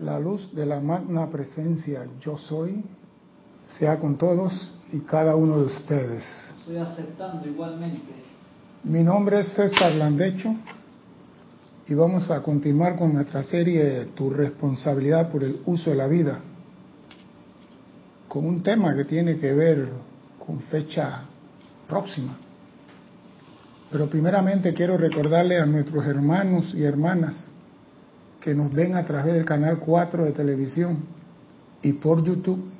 La luz de la magna presencia yo soy sea con todos y cada uno de ustedes. Estoy aceptando igualmente. Mi nombre es César Landecho y vamos a continuar con nuestra serie Tu responsabilidad por el uso de la vida, con un tema que tiene que ver con fecha próxima. Pero primeramente quiero recordarle a nuestros hermanos y hermanas que nos ven a través del canal 4 de televisión y por YouTube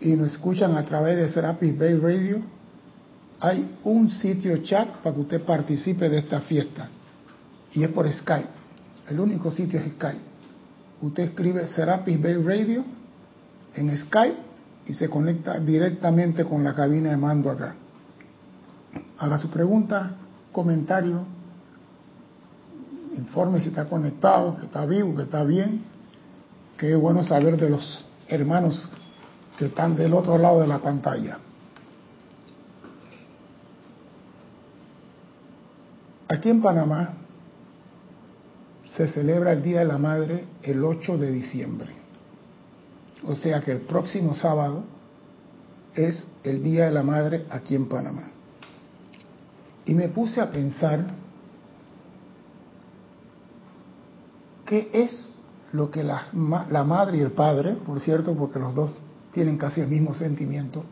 y nos escuchan a través de Serapis Bay Radio, hay un sitio chat para que usted participe de esta fiesta y es por Skype. El único sitio es Skype. Usted escribe Serapis Bay Radio en Skype y se conecta directamente con la cabina de mando acá. Haga su pregunta, comentario, informe si está conectado, que está vivo, que está bien. Qué bueno saber de los hermanos que están del otro lado de la pantalla. Aquí en Panamá se celebra el Día de la Madre el 8 de diciembre. O sea que el próximo sábado es el Día de la Madre aquí en Panamá. Y me puse a pensar qué es lo que la, madre y el padre, por cierto, porque los dos tienen casi el mismo sentimiento,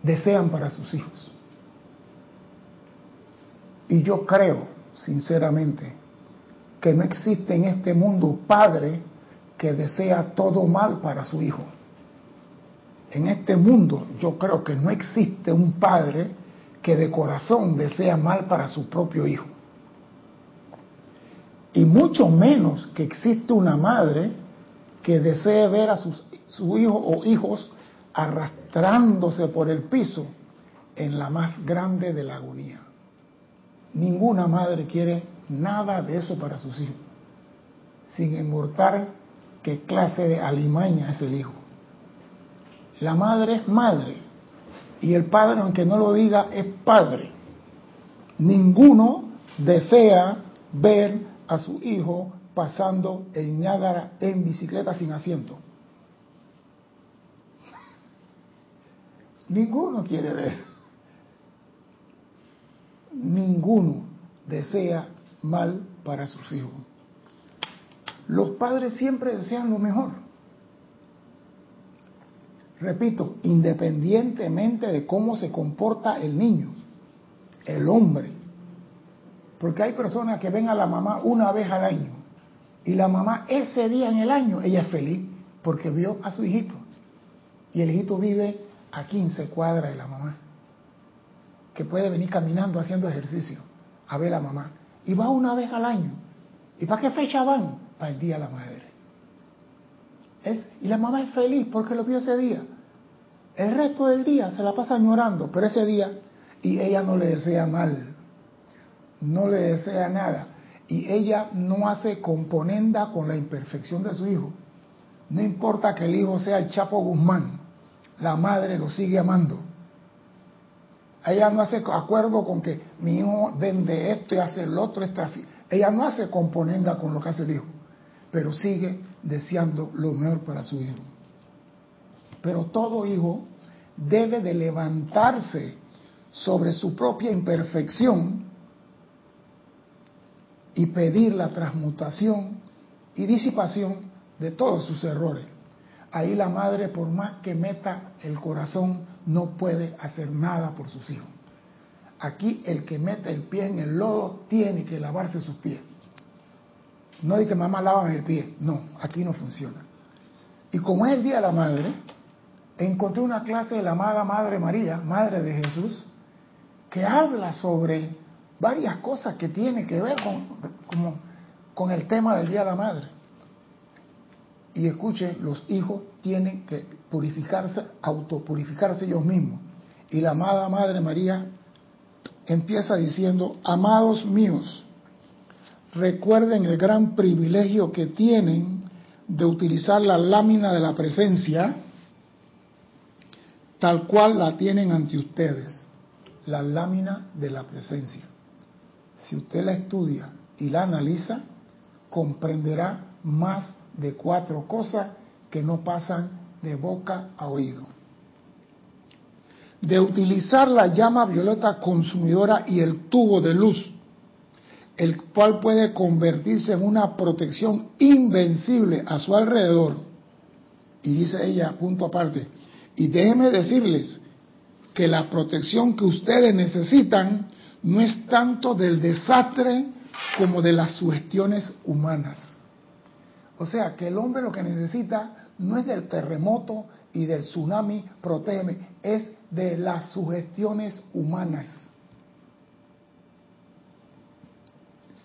desean para sus hijos. Y yo creo, sinceramente, que no existe en este mundo padre que desea todo mal para su hijo. En este mundo yo creo que no existe un padre que de corazón desea mal para su propio hijo. Y mucho menos que existe una madre que desee ver a sus, su hijo o hijos arrastrándose por el piso en la más grande de la agonía. Ninguna madre quiere nada de eso para sus hijos, sin importar qué clase de alimaña es el hijo. La madre es madre y el padre, aunque no lo diga, es padre. Ninguno desea ver a su hijo pasando en Niágara en bicicleta sin asiento. Ninguno quiere ver. Ninguno desea mal para sus hijos. Los padres siempre desean lo mejor. Repito, independientemente de cómo se comporta el niño, el hombre. Porque hay personas que ven a la mamá una vez al año y la mamá ese día en el año, ella es feliz porque vio a su hijito. Y el hijito vive a 15 cuadras de la mamá, que puede venir caminando haciendo ejercicio a ver a la mamá. Y va una vez al año. ¿Y para qué fecha van? Para el Día de la Madre. Y la mamá es feliz porque lo vio ese día. El resto del día se la pasa llorando, pero ese día, y ella no le desea mal, no le desea nada. Y ella no hace componenda con la imperfección de su hijo. No importa que el hijo sea el Chapo Guzmán, la madre lo sigue amando. Ella no hace acuerdo con que mi hijo vende esto y hace el otro, Ella no hace componenda con lo que hace el hijo, pero sigue deseando lo mejor para su hijo. Pero todo hijo debe de levantarse sobre su propia imperfección y pedir la transmutación y disipación de todos sus errores. Ahí la madre, por más que meta el corazón, no puede hacer nada por sus hijos. Aquí el que mete el pie en el lodo tiene que lavarse sus pies. No de que mamá lava el pie, no, aquí no funciona. Y como es el Día de la Madre, encontré una clase de la amada Madre María, Madre de Jesús, que habla sobre varias cosas que tienen que ver con, con el tema del Día de la Madre. Y escuche, los hijos tienen que purificarse, autopurificarse ellos mismos. Y la amada Madre María empieza diciendo, amados míos, recuerden el gran privilegio que tienen de utilizar la lámina de la presencia tal cual la tienen ante ustedes, la lámina de la presencia. Si usted la estudia y la analiza, comprenderá más de cuatro cosas que no pasan de boca a oído. De utilizar la llama violeta consumidora y el tubo de luz, el cual puede convertirse en una protección invencible a su alrededor. Y dice ella, punto aparte, y déjenme decirles que la protección que ustedes necesitan no es tanto del desastre como de las sugestiones humanas. O sea, que el hombre lo que necesita no es del terremoto y del tsunami, protégeme, es de las sugestiones humanas.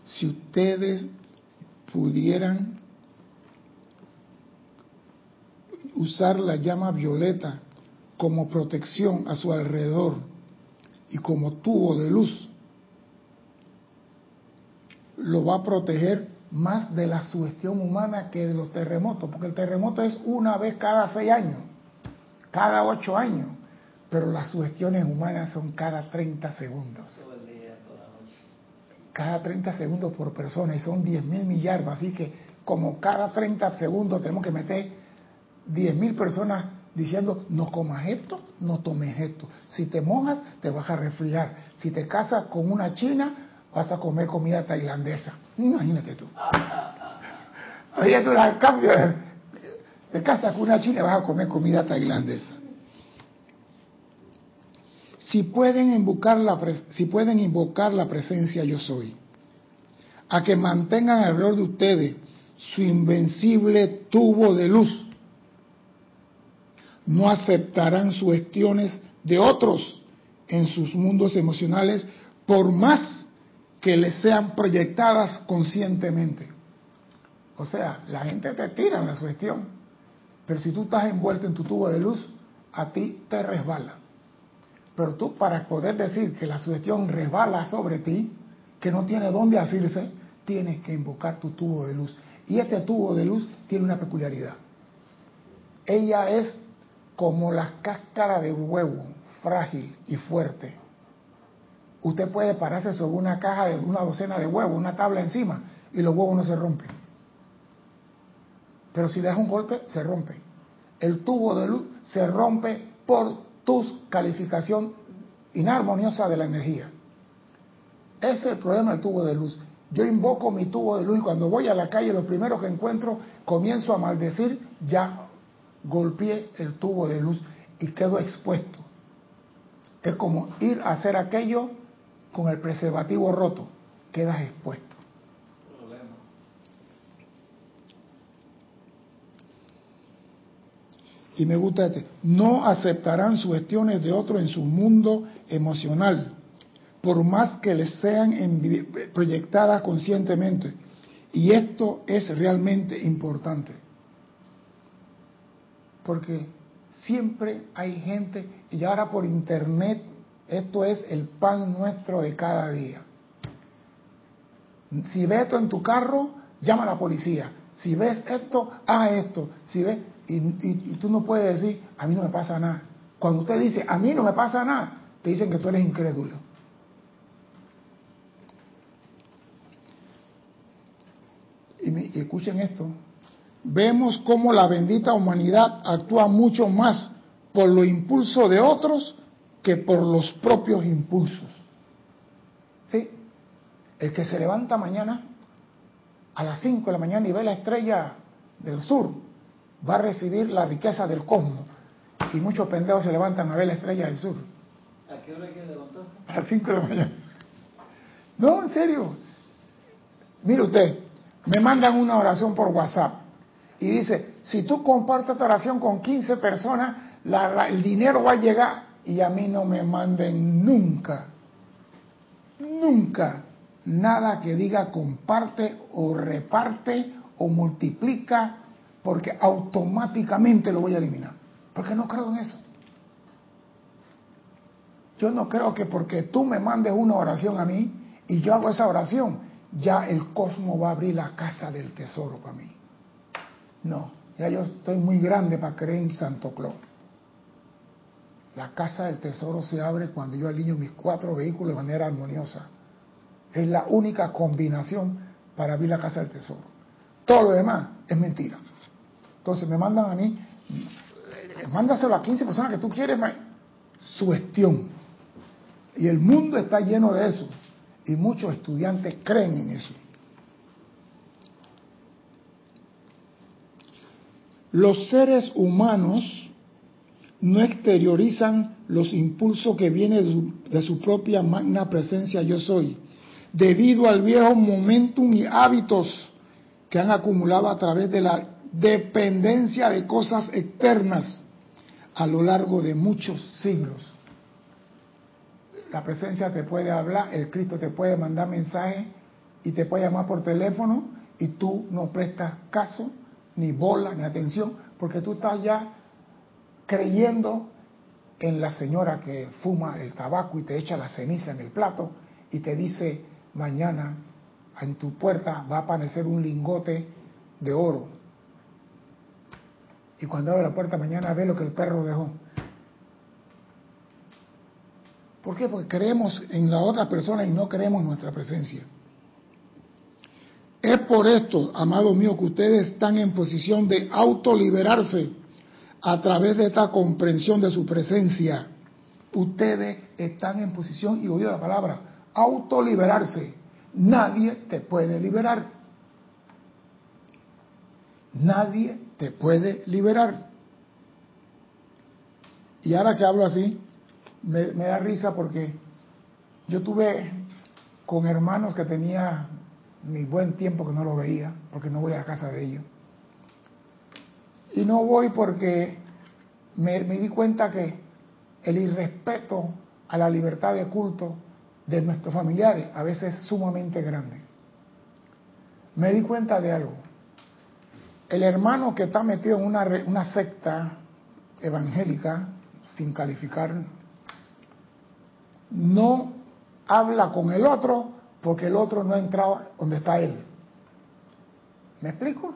Si ustedes pudieran usar la llama violeta como protección a su alrededor y como tubo de luz, lo va a proteger más de la sugestión humana que de los terremotos, porque el terremoto es una vez cada seis años, cada ocho años, pero las sugestiones humanas son cada 30 segundos. Cada 30 segundos por persona y son 10 mil millardos, así que como cada 30 segundos tenemos que meter 10 mil personas diciendo no comas esto, no tomes esto. Si te mojas, te vas a resfriar. Si te casas con una china, vas a comer comida tailandesa. Imagínate tú. Oye, tú al cambio, te casas con una china, vas a comer comida tailandesa. Si pueden invocar la, si pueden invocar la presencia yo soy, a que mantengan alrededor de ustedes su invencible tubo de luz, no aceptarán sugestiones de otros en sus mundos emocionales por más que les sean proyectadas conscientemente. O sea, la gente te tira en la sugestión, pero si tú estás envuelto en tu tubo de luz, a ti te resbala. Pero tú para poder decir que la sugestión resbala sobre ti, que no tiene dónde asirse, tienes que invocar tu tubo de luz. Y este tubo de luz tiene una peculiaridad. Ella es como la cáscara de un huevo, frágil y fuerte. Usted puede pararse sobre una caja de una docena de huevos, una tabla encima, y los huevos no se rompen. Pero si le das un golpe, se rompe. El tubo de luz se rompe por tu calificación inarmoniosa de la energía. Ese es el problema del tubo de luz. Yo invoco mi tubo de luz y cuando voy a la calle lo primero que encuentro comienzo a maldecir, ya golpeé el tubo de luz y quedo expuesto. Es como ir a hacer aquello con el preservativo roto, quedas expuesto. Y me gusta este, no aceptarán sugestiones de otro en su mundo emocional, por más que les sean proyectadas conscientemente. Y esto es realmente importante porque siempre hay gente, y ahora por internet, esto es el pan nuestro de cada día. Si ves esto en tu carro, llama a la policía. Si ves esto, haz esto. Si ves, y, y, tú no puedes decir, a mí no me pasa nada. Cuando usted dice, a mí no me pasa nada, te dicen que tú eres incrédulo. y escuchen esto, vemos cómo la bendita humanidad actúa mucho más por los impulsos de otros que por los propios impulsos. ¿Sí? El que se levanta mañana a las 5 de la mañana y ve la estrella del sur va a recibir la riqueza del cosmos. Y muchos pendejos se levantan a ver la estrella del sur. ¿A qué hora hay que levantarse? A las 5 de la mañana. No, en serio. Mire usted, me mandan una oración por WhatsApp y dice, si tú compartes esta oración con 15 personas, el dinero va a llegar y a mí no me manden nunca, nunca nada que diga comparte o reparte o multiplica, porque automáticamente lo voy a eliminar. Porque no creo en eso. Yo no creo que porque tú me mandes una oración a mí y yo hago esa oración, ya el cosmos va a abrir la casa del tesoro para mí. No, ya yo estoy muy grande para creer en Santo Claus. La casa del tesoro se abre cuando yo alineo mis cuatro vehículos de manera armoniosa. Es la única combinación para abrir la casa del tesoro. Todo lo demás es mentira. Entonces me mandan a mí, mándaselo a 15 personas que tú quieres, sugestión. Y el mundo está lleno de eso. Y muchos estudiantes creen en eso. Los seres humanos no exteriorizan los impulsos que vienen de su propia magna presencia yo soy, debido al viejo momentum y hábitos que han acumulado a través de la dependencia de cosas externas a lo largo de muchos siglos. La presencia te puede hablar, el Cristo te puede mandar mensaje y te puede llamar por teléfono y tú no prestas caso ni bola, ni atención, porque tú estás ya creyendo en la señora que fuma el tabaco y te echa la ceniza en el plato y te dice mañana en tu puerta va a aparecer un lingote de oro. Y cuando abre la puerta mañana ve lo que el perro dejó. ¿Por qué? Porque creemos en la otra persona y no creemos en nuestra presencia. Es por esto, amado mío, que ustedes están en posición de autoliberarse a través de esta comprensión de su presencia. Ustedes están en posición, y oído la palabra, autoliberarse. Nadie te puede liberar. Nadie te puede liberar. Y ahora que hablo así, me da risa porque yo tuve con hermanos que tenía mi buen tiempo que no lo veía, porque no voy a casa de ellos. Y no voy porque me, di cuenta que el irrespeto a la libertad de culto de nuestros familiares a veces es sumamente grande. Me di cuenta de algo. El hermano que está metido en una, una secta evangélica, sin calificar, no habla con el otro porque el otro no ha entrado donde está él. ¿Me explico?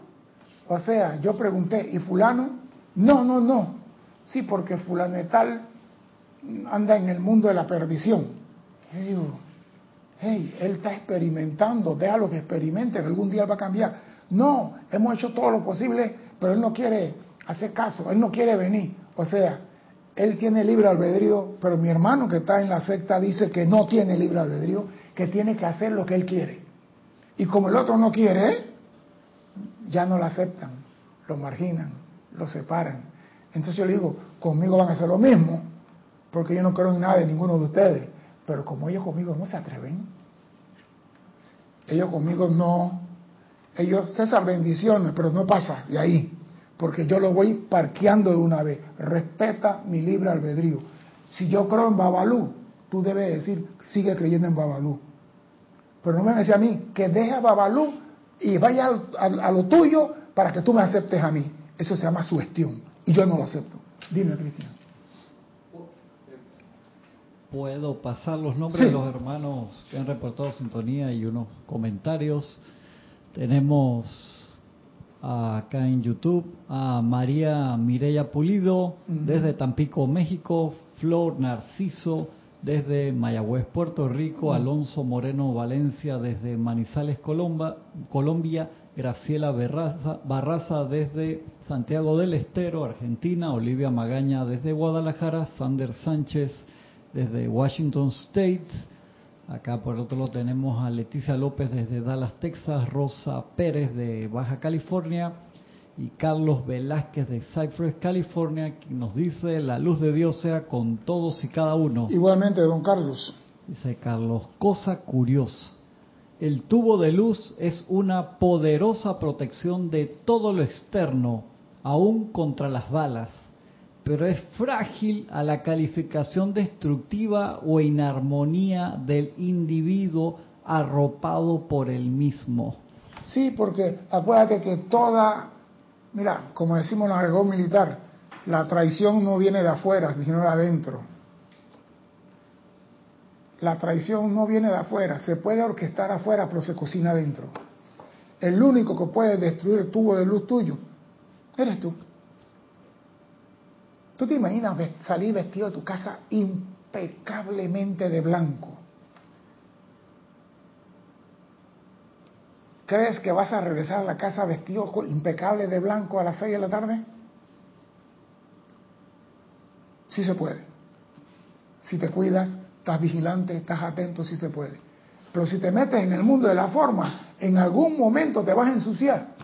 O sea, yo pregunté, ¿y fulano? No, no, no. Sí, porque fulano tal anda en el mundo de la perdición. Yo digo, hey, él está experimentando, déjalo que experimente, algún día va a cambiar. No, hemos hecho todo lo posible, pero él no quiere hacer caso, él no quiere venir. O sea, él tiene libre albedrío, pero mi hermano que está en la secta dice que no tiene libre albedrío que tiene que hacer lo que él quiere. Y como el otro no quiere, ya no lo aceptan, lo marginan, lo separan. Entonces yo le digo, conmigo van a hacer lo mismo, porque yo no creo en nada de ninguno de ustedes. Pero como ellos conmigo no se atreven, ellos conmigo no, ellos cesan bendiciones, pero no pasa de ahí, porque yo lo voy parqueando de una vez. Respeta mi libre albedrío. Si yo creo en Babalú, tú debes decir, sigue creyendo en Babalú. Pero no me decía a mí que deje a Babalú y vaya a, lo tuyo para que tú me aceptes a mí. Eso se llama sugestión. Y yo no lo acepto. Dime, Cristian. Puedo pasar los nombres de los hermanos que han reportado sintonía y unos comentarios. Tenemos acá en YouTube a María Mireya Pulido desde Tampico, México, Flor Narciso desde Mayagüez, Puerto Rico, Alonso Moreno Valencia desde Manizales, Colombia, Graciela Barraza desde Santiago del Estero, Argentina, Olivia Magaña desde Guadalajara, Sander Sánchez desde Washington State, acá por otro lado tenemos a Leticia López desde Dallas, Texas, Rosa Pérez de Baja California, y Carlos Velázquez de Cypress, California, que nos dice, la luz de Dios sea con todos y cada uno. Igualmente, don Carlos. Dice Carlos, cosa curiosa. El tubo de luz es una poderosa protección de todo lo externo, aún contra las balas, pero es frágil a la calificación destructiva o inarmonía del individuo arropado por el mismo. Sí, porque acuérdate que toda Mira, como decimos en regón militar, la traición no viene de afuera, sino de adentro. La traición no viene de afuera, se puede orquestar afuera, pero se cocina adentro. El único que puede destruir el tubo de luz tuyo eres tú. ¿Tú te imaginas salir vestido de tu casa impecablemente de blanco? ¿Crees que vas a regresar a la casa vestido impecable de blanco a las 6 de la tarde? Sí se puede. Si te cuidas, estás vigilante, estás atento, sí se puede. Pero si te metes en el mundo de la forma, en algún momento te vas a ensuciar.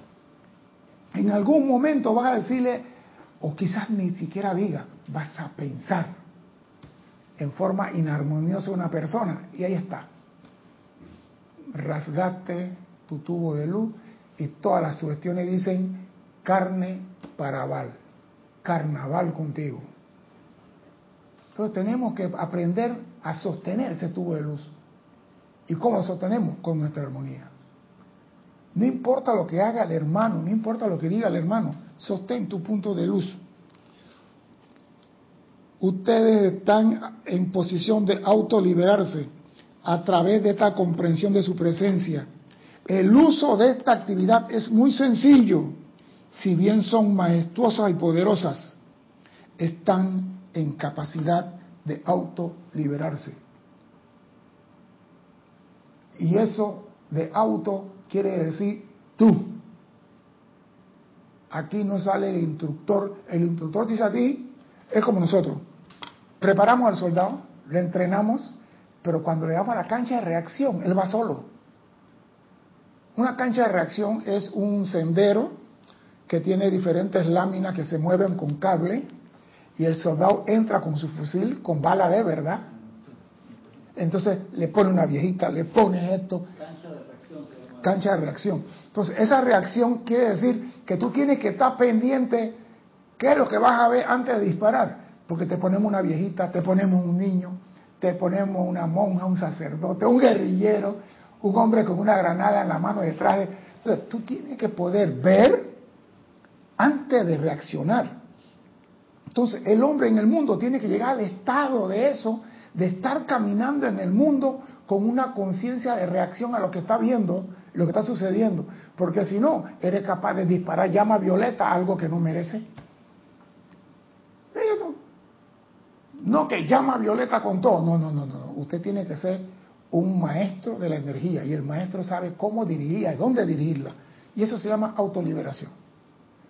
En algún momento vas a decirle, o quizás ni siquiera diga, vas a pensar en forma inarmoniosa una persona. Y ahí está. Rasgaste tu tubo de luz y todas las cuestiones dicen carne para val, carnaval contigo. Entonces tenemos que aprender a sostener ese tubo de luz. ¿Y cómo lo sostenemos? Con nuestra armonía. No importa lo que haga el hermano, no importa lo que diga el hermano, sostén tu punto de luz. Ustedes están en posición de autoliberarse a través de esta comprensión de su presencia. El uso de esta actividad es muy sencillo, si bien son majestuosas y poderosas, están en capacidad de autoliberarse. Y eso de auto quiere decir tú. Aquí no sale el instructor. El instructor dice a ti, es como nosotros. Preparamos al soldado, le entrenamos, pero cuando le damos a la cancha de reacción, él va solo. Una cancha de reacción es un sendero que tiene diferentes láminas que se mueven con cable y el soldado entra con su fusil, con bala de verdad. Entonces le pone una viejita, le pone esto. Cancha de reacción. Cancha de reacción. Entonces esa reacción quiere decir que tú tienes que estar pendiente qué es lo que vas a ver antes de disparar. Porque te ponemos una viejita, te ponemos un niño, te ponemos una monja, un sacerdote, un guerrillero, un hombre con una granada en la mano detrás de... Entonces tú tienes que poder ver antes de reaccionar. Entonces, el hombre en el mundo tiene que llegar al estado de eso, de estar caminando en el mundo con una conciencia de reacción a lo que está viendo, lo que está sucediendo. Porque si no, eres capaz de disparar llama violeta a algo que no merece. No que llama violeta con todo. No, no, no, no. Usted tiene que ser un maestro de la energía y el maestro sabe cómo dirigirla y dónde dirigirla. Y eso se llama autoliberación.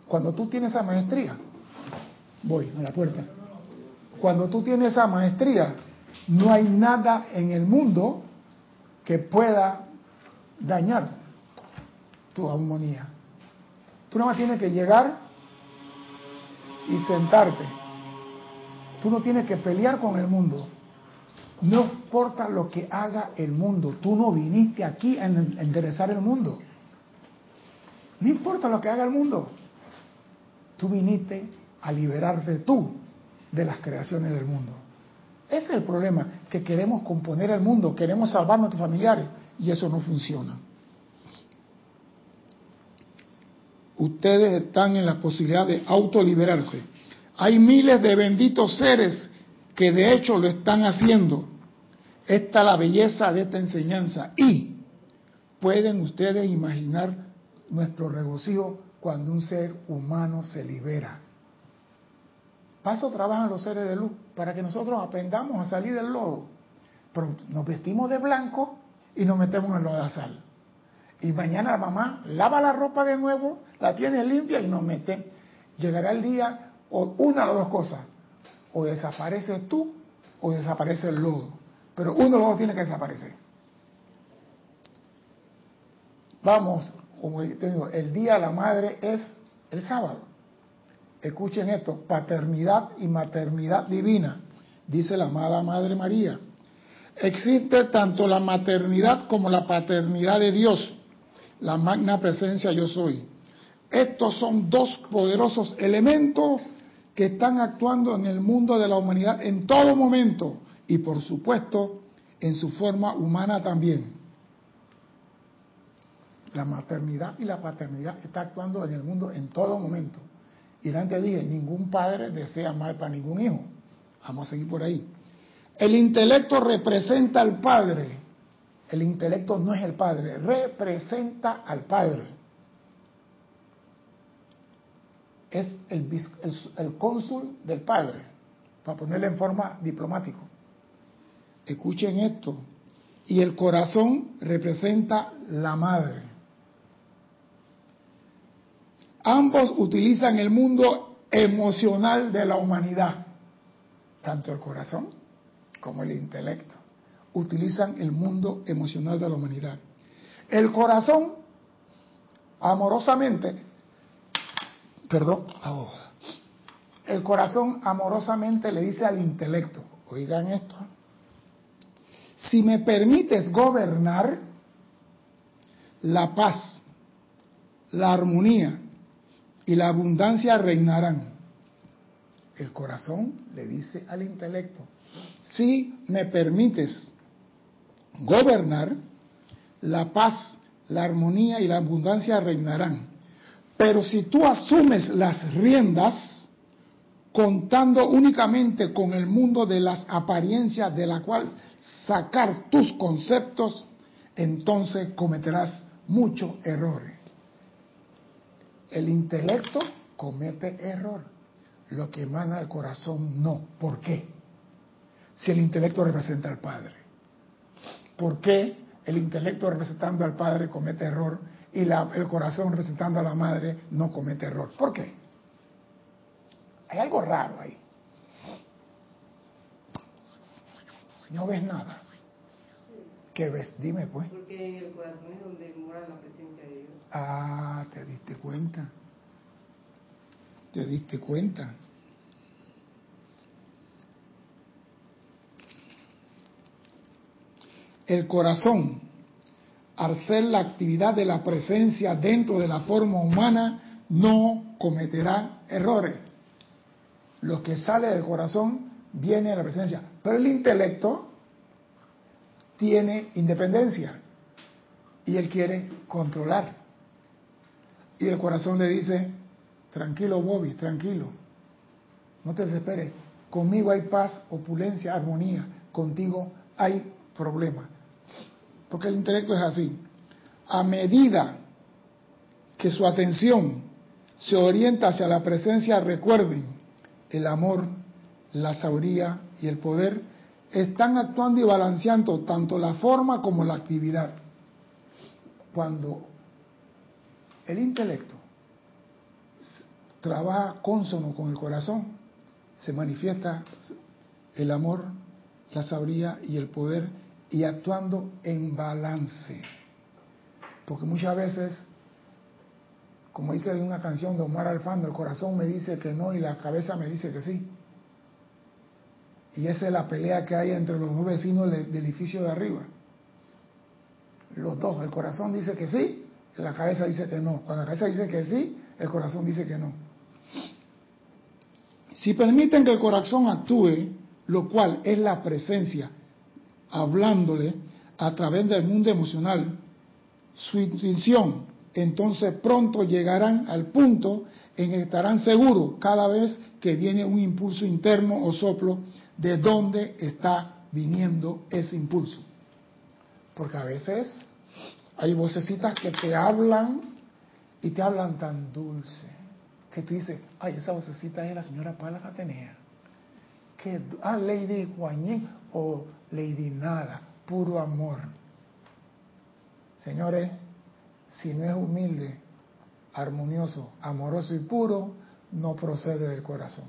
Cuando tú tienes esa maestría, voy a la puerta. Cuando tú tienes esa maestría, no hay nada en el mundo que pueda dañar tu armonía. Tú nada más tienes que llegar y sentarte. Tú no tienes que pelear con el mundo. No importa lo que haga el mundo. Tú no viniste aquí a enderezar el mundo. No importa lo que haga el mundo. Tú viniste a liberarte tú de las creaciones del mundo. Ese es el problema, que queremos componer el mundo, queremos salvar a nuestros familiares y eso no funciona. Ustedes están en la posibilidad de autoliberarse. Hay miles de benditos seres que de hecho lo están haciendo. Esta es la belleza de esta enseñanza. Y pueden ustedes imaginar nuestro regocijo cuando un ser humano se libera. Paso trabajan los seres de luz para que nosotros aprendamos a salir del lodo. Pero nos vestimos de blanco y nos metemos en de sal. Y mañana la mamá lava la ropa de nuevo, la tiene limpia y nos mete. Llegará el día, o una las dos cosas, o desaparece tú o desaparece el lodo. Pero uno de los dos tiene que desaparecer. Vamos, como digo, el día de la madre es el sábado escuchen esto, paternidad y maternidad divina, dice la amada Madre María. Existe tanto la maternidad como la paternidad de Dios, la magna presencia yo soy. Estos son dos poderosos elementos que están actuando en el mundo de la humanidad en todo momento y por supuesto en su forma humana también. La maternidad y la paternidad están actuando en el mundo en todo momento. Y antes dije, ningún padre desea mal para ningún hijo. Vamos a seguir por ahí. El intelecto representa al padre. El intelecto no es el padre, representa al padre. Es el, cónsul del padre, para ponerle en forma diplomático. Escuchen esto. Y el corazón representa la madre. Ambos utilizan el mundo emocional de la humanidad, tanto el corazón como el intelecto. Utilizan el mundo emocional de la humanidad. El corazón, amorosamente, perdón, oh, el corazón amorosamente le dice al intelecto, oigan esto, si me permites gobernar, la paz, la armonía y la abundancia reinarán. El corazón le dice al intelecto, si me permites gobernar, la paz, la armonía y la abundancia reinarán. Pero si tú asumes las riendas, contando únicamente con el mundo de las apariencias de la cual sacar tus conceptos, entonces cometerás muchos errores. El intelecto comete error, lo que emana del corazón no. ¿Por qué? Si el intelecto representa al Padre. ¿Por qué el intelecto representando al Padre comete error y el corazón representando a la Madre no comete error? ¿Por qué? Hay algo raro ahí. No ves nada. ¿Qué ves? Dime pues. Porque el corazón es donde mora la presencia de Dios. Ah, te diste cuenta. Te diste cuenta. El corazón, al ser la actividad de la presencia dentro de la forma humana, no cometerá errores. Lo que sale del corazón viene de la presencia. Pero el intelecto tiene independencia y él quiere controlar. Y el corazón le dice, tranquilo Bobby, tranquilo, no te desesperes, conmigo hay paz, opulencia, armonía, contigo hay problema. Porque el intelecto es así. A medida que su atención se orienta hacia la presencia, recuerden, el amor, la sabiduría y el poder están actuando y balanceando tanto la forma como la actividad. Cuando el intelecto trabaja consono con el corazón, se manifiesta el amor, la sabiduría y el poder y actuando en balance. Porque muchas veces, como dice una canción de Omar Alfando, el corazón me dice que no y la cabeza me dice que sí. Y esa es la pelea que hay entre los dos vecinos del, edificio de arriba. Los dos, el corazón dice que sí, y la cabeza dice que no. Cuando la cabeza dice que sí, el corazón dice que no. Si permiten que el corazón actúe, lo cual es la presencia, hablándole a través del mundo emocional, su intuición, entonces pronto llegarán al punto en que estarán seguros cada vez que viene un impulso interno o soplo de dónde está viniendo ese impulso. Porque a veces hay vocecitas que te hablan y te hablan tan dulce que tú dices, ay, esa vocecita es la señora Palas Atenea. Que, ah, Lady Guanyin o Lady Nada, puro amor. Señores, si no es humilde, armonioso, amoroso y puro, no procede del corazón.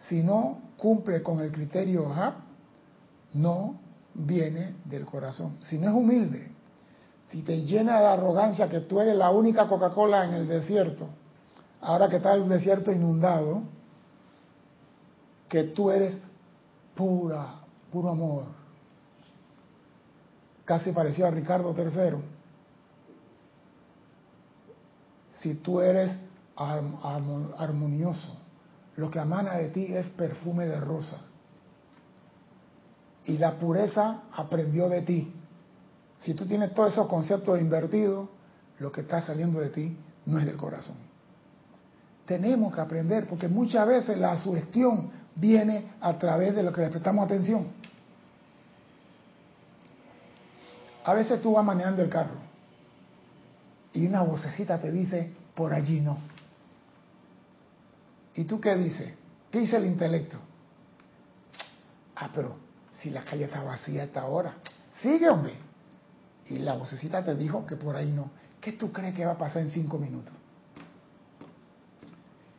Si no cumple con el criterio HAP, no viene del corazón. Si no es humilde, si te llena de arrogancia que tú eres la única Coca-Cola en el desierto, ahora que está el desierto inundado, que tú eres pura, puro amor, casi parecido a Ricardo III. Si tú eres armonioso, lo que amana de ti es perfume de rosa. Y la pureza aprendió de ti. Si tú tienes todos esos conceptos invertidos, lo que está saliendo de ti no es del corazón. Tenemos que aprender, porque muchas veces la sugestión viene a través de lo que le prestamos atención. A veces tú vas manejando el carro y una vocecita te dice, por allí no. ¿Y tú qué dices? ¿Qué dice el intelecto? Ah, pero si la calle está vacía a esta hora, sigue, hombre. Y la vocecita te dijo que por ahí no. ¿Qué tú crees que va a pasar en cinco minutos?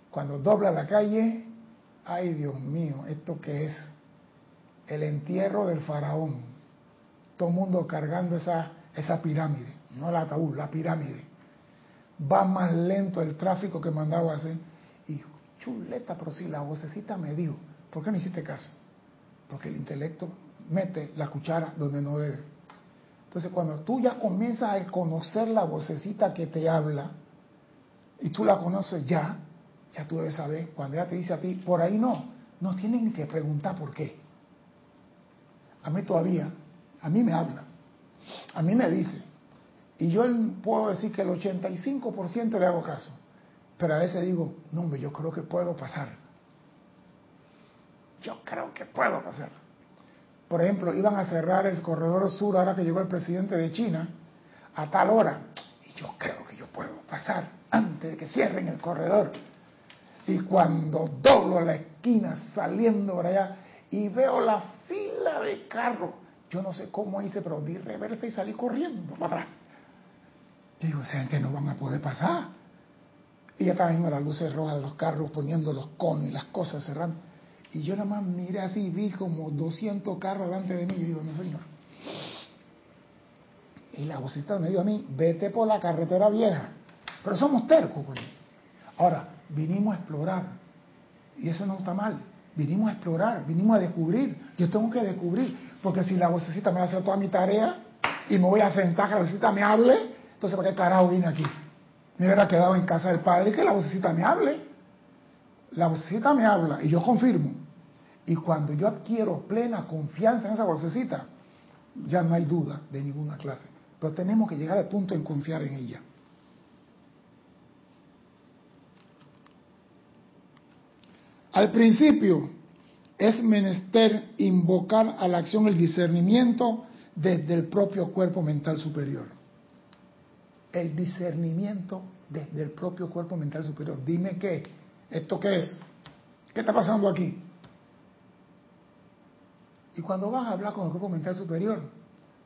Cuando dobla la calle, ay Dios mío, ¿esto qué es? El entierro del faraón. Todo el mundo cargando esa, esa pirámide, no el ataúd, la pirámide. Va más lento el tráfico que mandaba hacer. Y chuleta, pero si la vocecita me dijo, ¿por qué no hiciste caso? Porque el intelecto mete la cuchara donde no debe. Entonces cuando tú ya comienzas a conocer la vocecita que te habla, y tú la conoces ya, ya tú debes saber, cuando ella te dice a ti, por ahí no, no tienen que preguntar por qué. A mí todavía, a mí me habla, a mí me dice, y yo puedo decir que el 85% le hago caso, pero a veces digo, no hombre, yo creo que puedo pasar. Yo creo que puedo pasar. Por ejemplo, iban a cerrar el corredor sur ahora que llegó el presidente de China a tal hora. Y yo creo que yo puedo pasar antes de que cierren el corredor. Y cuando doblo la esquina saliendo por allá y veo la fila de carros, yo no sé cómo hice, pero di reversa y salí corriendo para atrás. Y digo, esa gente no van a poder pasar. Y ya estaban viendo las luces rojas de los carros, poniendo los conos y las cosas cerrando. Y yo nada más miré así, vi como 200 carros delante de mí y digo, no señor. Y la vocita me dijo a mí, vete por la carretera vieja. Pero somos tercos, pues. Ahora, vinimos a explorar. Y eso no está mal. Vinimos a explorar, vinimos a descubrir. Yo tengo que descubrir. Porque si la vocecita me hacer toda mi tarea y me voy a sentar que la vocecita me hable, entonces ¿para qué carajo vine aquí? Me hubiera quedado en casa del padre que la vocecita me hable. La vocecita me habla y yo confirmo. Y cuando yo adquiero plena confianza en esa vocecita, ya no hay duda de ninguna clase. Pero tenemos que llegar al punto en confiar en ella. Al principio es menester invocar a la acción el discernimiento desde el propio cuerpo mental superior. El discernimiento desde el propio cuerpo mental superior. Dime qué, ¿esto qué es? ¿Qué está pasando aquí? Y cuando vas a hablar con el cuerpo mental superior,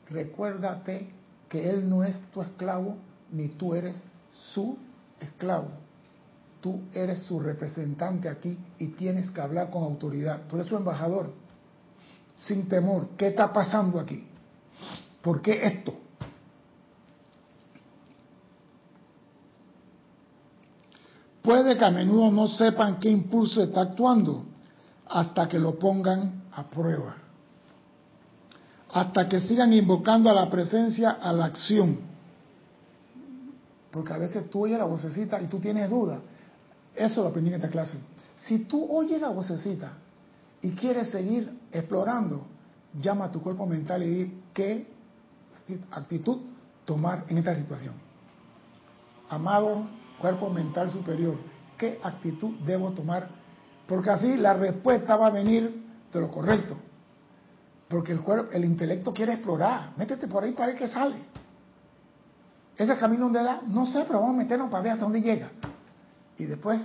recuérdate que él no es tu esclavo, ni tú eres su esclavo tú eres su representante aquí y tienes que hablar con autoridad. Tú eres su embajador, sin temor. ¿Qué está pasando aquí? ¿Por qué esto? Puede que a menudo no sepan qué impulso está actuando hasta que lo pongan a prueba. Hasta que sigan invocando a la presencia, a la acción. Porque a veces tú oyes la vocecita y tú tienes dudas eso lo aprendí en esta clase. Si tú oyes la vocecita y quieres seguir explorando, llama a tu cuerpo mental y di qué actitud tomar en esta situación. Amado cuerpo mental superior, ¿qué actitud debo tomar? Porque así la respuesta va a venir de lo correcto. Porque el, cuerpo, el intelecto quiere explorar. Métete por ahí para ver qué sale. Ese camino donde da, no sé, pero vamos a meternos para ver hasta dónde llega. Y después,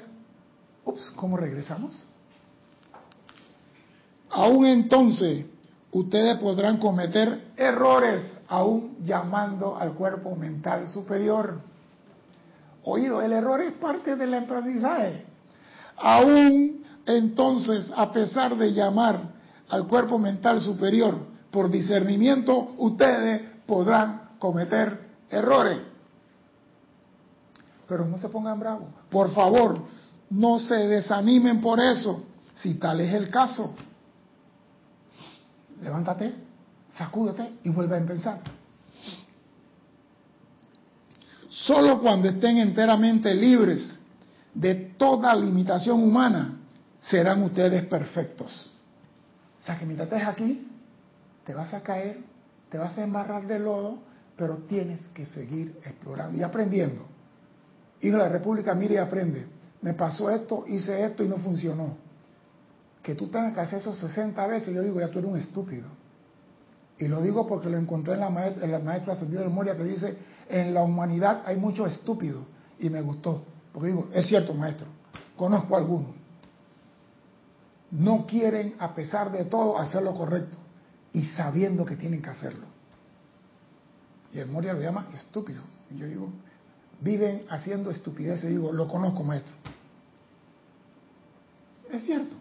ups, ¿cómo regresamos? Aún entonces, ustedes podrán cometer errores, aún llamando al cuerpo mental superior. Oído, el error es parte del aprendizaje. Aún entonces, a pesar de llamar al cuerpo mental superior por discernimiento, ustedes podrán cometer errores pero no se pongan bravos. Por favor, no se desanimen por eso, si tal es el caso. Levántate, sacúdete y vuelve a empezar. Solo cuando estén enteramente libres de toda limitación humana, serán ustedes perfectos. O sea que mientras estés aquí, te vas a caer, te vas a embarrar de lodo, pero tienes que seguir explorando y aprendiendo. Hijo de la República, mire y aprende. Me pasó esto, hice esto y no funcionó. Que tú tengas que hacer eso 60 veces, yo digo, ya tú eres un estúpido. Y lo digo porque lo encontré en la maestra, en la ascendido de memoria que dice, en la humanidad hay muchos estúpidos. Y me gustó. Porque digo, es cierto, maestro, conozco algunos. No quieren, a pesar de todo, hacer lo correcto. Y sabiendo que tienen que hacerlo. Y el Moria lo llama estúpido. Y yo digo, viven haciendo estupideces. Digo, lo conozco, maestro. Es cierto.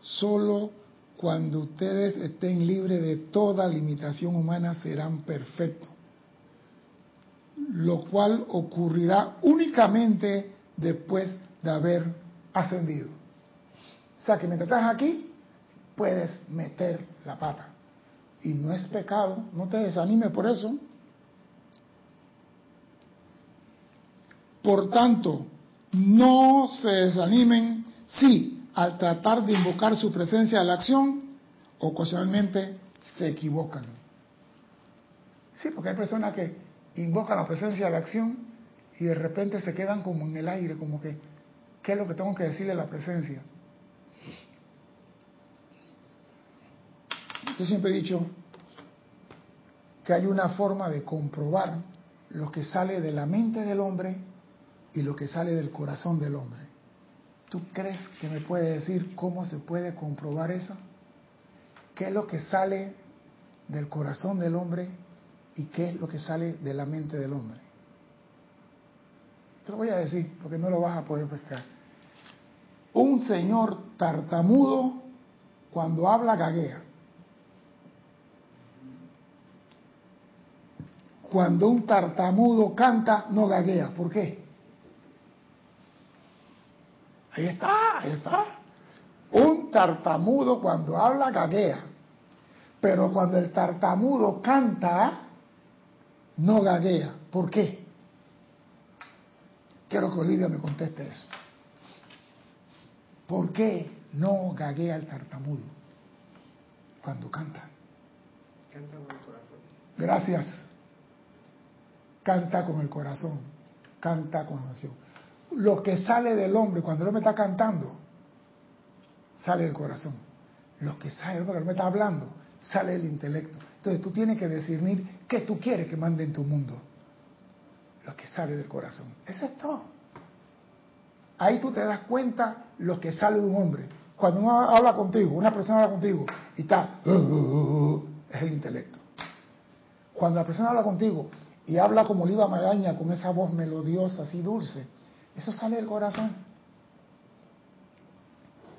Solo cuando ustedes estén libres de toda limitación humana serán perfectos, lo cual ocurrirá únicamente después de haber ascendido. O sea que mientras estás aquí, puedes meter la pata. Y no es pecado, no te desanimes por eso. Por tanto, no se desanimen si al tratar de invocar su presencia a la acción, ocasionalmente se equivocan. Sí, porque hay personas que invocan la presencia a la acción y de repente se quedan como en el aire, como que, ¿qué es lo que tengo que decirle a la presencia? Yo siempre he dicho que hay una forma de comprobar lo que sale de la mente del hombre y lo que sale del corazón del hombre. ¿Tú crees que me puede decir cómo se puede comprobar eso? ¿Qué es lo que sale del corazón del hombre y qué es lo que sale de la mente del hombre? Te lo voy a decir porque no lo vas a poder pescar. Un señor tartamudo cuando habla gaguea. Cuando un tartamudo canta, no gaguea. ¿Por qué? Ahí está, ahí está. Un tartamudo cuando habla gaguea. Pero cuando el tartamudo canta, no gaguea. ¿Por qué? Quiero que Olivia me conteste eso. ¿Por qué no gaguea el tartamudo cuando canta? Canta con el corazón. Gracias canta con el corazón, canta con la. Lo que sale del hombre cuando el hombre está cantando, sale del corazón. Lo que sale del hombre cuando el hombre está hablando, sale del intelecto. Entonces tú tienes que discernir qué tú quieres que mande en tu mundo. Lo que sale del corazón. Eso es todo. Ahí tú te das cuenta lo que sale de un hombre. Cuando uno habla contigo, una persona habla contigo y está, es el intelecto. Cuando la persona habla contigo y habla como Oliva Magaña con esa voz melodiosa, así dulce, eso sale del corazón.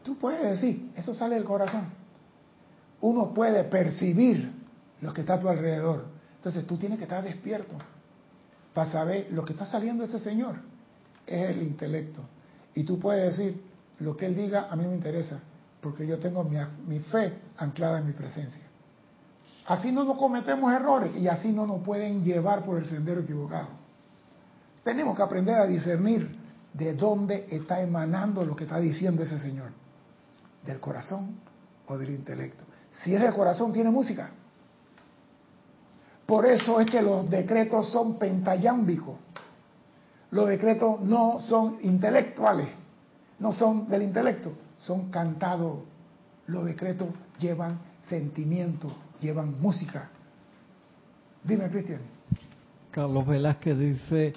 Tú puedes decir, eso sale del corazón. Uno puede percibir lo que está a tu alrededor. Entonces tú tienes que estar despierto para saber lo que está saliendo ese Señor. Es el intelecto. Y tú puedes decir, lo que Él diga a mí me interesa, porque yo tengo mi fe anclada en mi presencia. Así no nos cometemos errores y así no nos pueden llevar por el sendero equivocado. Tenemos que aprender a discernir de dónde está emanando lo que está diciendo ese Señor. ¿Del corazón o del intelecto? Si es del corazón, tiene música. Por eso es que los decretos son pentayámbicos. Los decretos no son intelectuales, no son del intelecto, son cantados. Los decretos llevan sentimiento, llevan música. Dime, Cristian. Carlos Velázquez dice,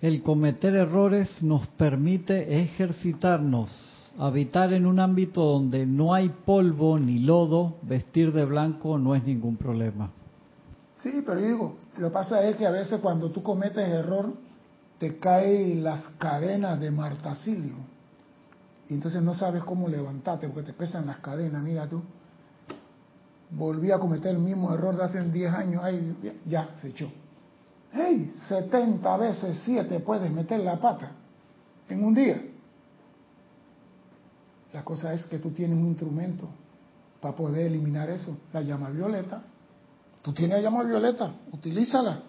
el cometer errores nos permite ejercitarnos, habitar en un ámbito donde no hay polvo ni lodo, vestir de blanco no es ningún problema. Sí, pero yo digo, lo que pasa es que a veces cuando tú cometes error, te caen las cadenas de martacilio. Y entonces no sabes cómo levantarte porque te pesan las cadenas, mira tú volví a cometer el mismo error de hace 10 años, ay, ya se echó. ¡Hey! 70 veces 7 puedes meter la pata en un día. La cosa es que tú tienes un instrumento para poder eliminar eso, la llama violeta. Tú tienes la llama violeta, utilízala.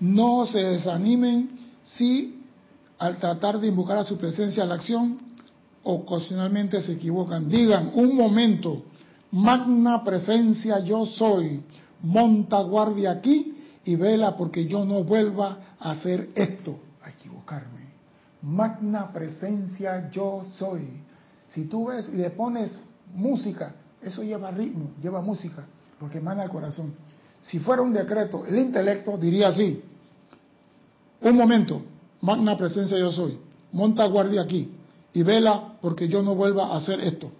No se desanimen si al tratar de invocar a su presencia a la acción, ocasionalmente se equivocan. Digan, un momento, magna presencia yo soy, monta guardia aquí y vela porque yo no vuelva a hacer esto, a equivocarme. Magna presencia yo soy. Si tú ves y le pones música, eso lleva ritmo, lleva música, porque emana el corazón. Si fuera un decreto, el intelecto diría así, un momento, magna presencia yo soy, monta guardia aquí y vela porque yo no vuelva a hacer esto.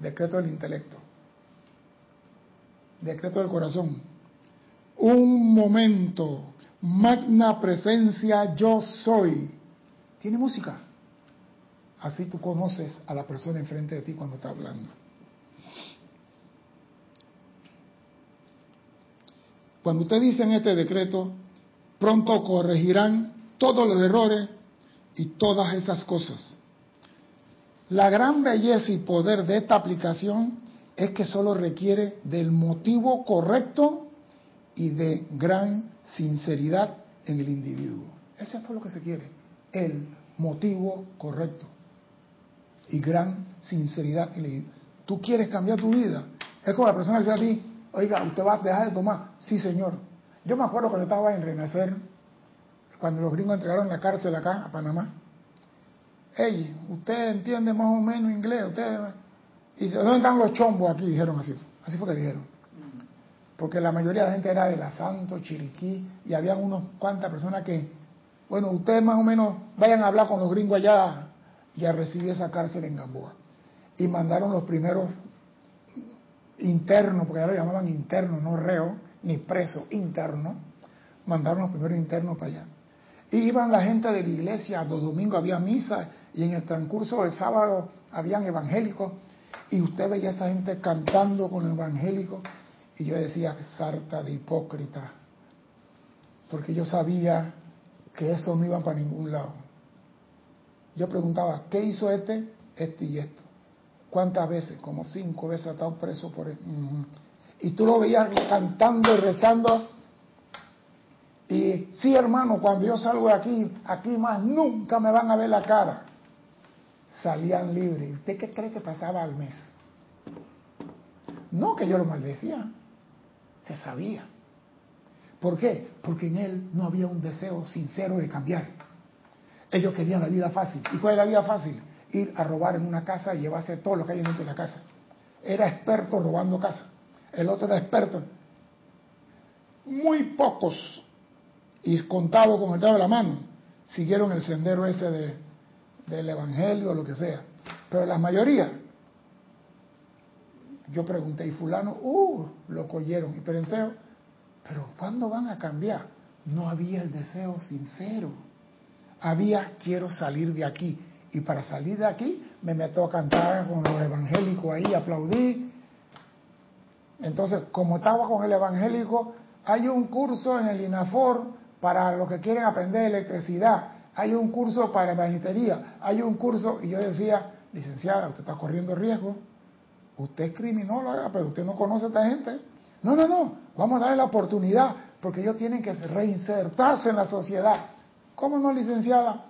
decreto del intelecto, decreto del corazón. Un momento, magna presencia yo soy. Tiene música. Así tú conoces a la persona enfrente de ti cuando está hablando. Cuando usted dice en este decreto, pronto corregirán todos los errores y todas esas cosas. La gran belleza y poder de esta aplicación es que solo requiere del motivo correcto y de gran sinceridad en el individuo. Eso es todo lo que se quiere, el motivo correcto y gran sinceridad en el individuo. Tú quieres cambiar tu vida. Es como la persona que dice a ti, oiga, usted va a dejar de tomar. Sí, señor. Yo me acuerdo cuando estaba en Renacer, cuando los gringos entregaron la cárcel acá a Panamá. Ey, usted entiende más o menos inglés, usted... Y dice, ¿dónde están los chombos aquí? Dijeron así. Así fue que dijeron. Porque la mayoría de la gente era de la Santo, Chiriquí, y había unos cuantas personas que, bueno, ustedes más o menos vayan a hablar con los gringos allá y a recibir esa cárcel en Gamboa. Y mandaron los primeros internos, porque ya lo llamaban internos, no reo, ni preso, interno, mandaron los primeros internos para allá. Y iban la gente de la iglesia, los domingos había misa y en el transcurso del sábado habían evangélicos y usted veía esa gente cantando con el evangélico y yo decía, sarta de hipócrita, porque yo sabía que eso no iba para ningún lado. Yo preguntaba, ¿qué hizo este? Esto y esto. ¿Cuántas veces? Como cinco veces ha estado preso por él. Y tú lo veías cantando y rezando. Y sí, hermano, cuando yo salgo de aquí, aquí más nunca me van a ver la cara. Salían libres. ¿Usted qué cree que pasaba al mes? No que yo lo maldecía, se sabía. ¿Por qué? Porque en él no había un deseo sincero de cambiar. Ellos querían la vida fácil. ¿Y cuál es la vida fácil? Ir a robar en una casa y llevarse todo lo que hay dentro de la casa. Era experto robando casa. El otro era experto. Muy pocos, y contado con el dedo de la mano, siguieron el sendero ese de, del Evangelio o lo que sea. Pero la mayoría, yo pregunté, y fulano, uh, lo cogieron. Y pensé, pero ¿cuándo van a cambiar? No había el deseo sincero. Había, quiero salir de aquí. Y para salir de aquí me meto a cantar con los evangélicos ahí, aplaudí. Entonces, como estaba con el evangélico, hay un curso en el INAFOR para los que quieren aprender electricidad, hay un curso para magistería, hay un curso, y yo decía, licenciada, usted está corriendo riesgo, usted es criminóloga, pero usted no conoce a esta gente. No, no, no, vamos a darle la oportunidad, porque ellos tienen que reinsertarse en la sociedad. ¿Cómo no, licenciada?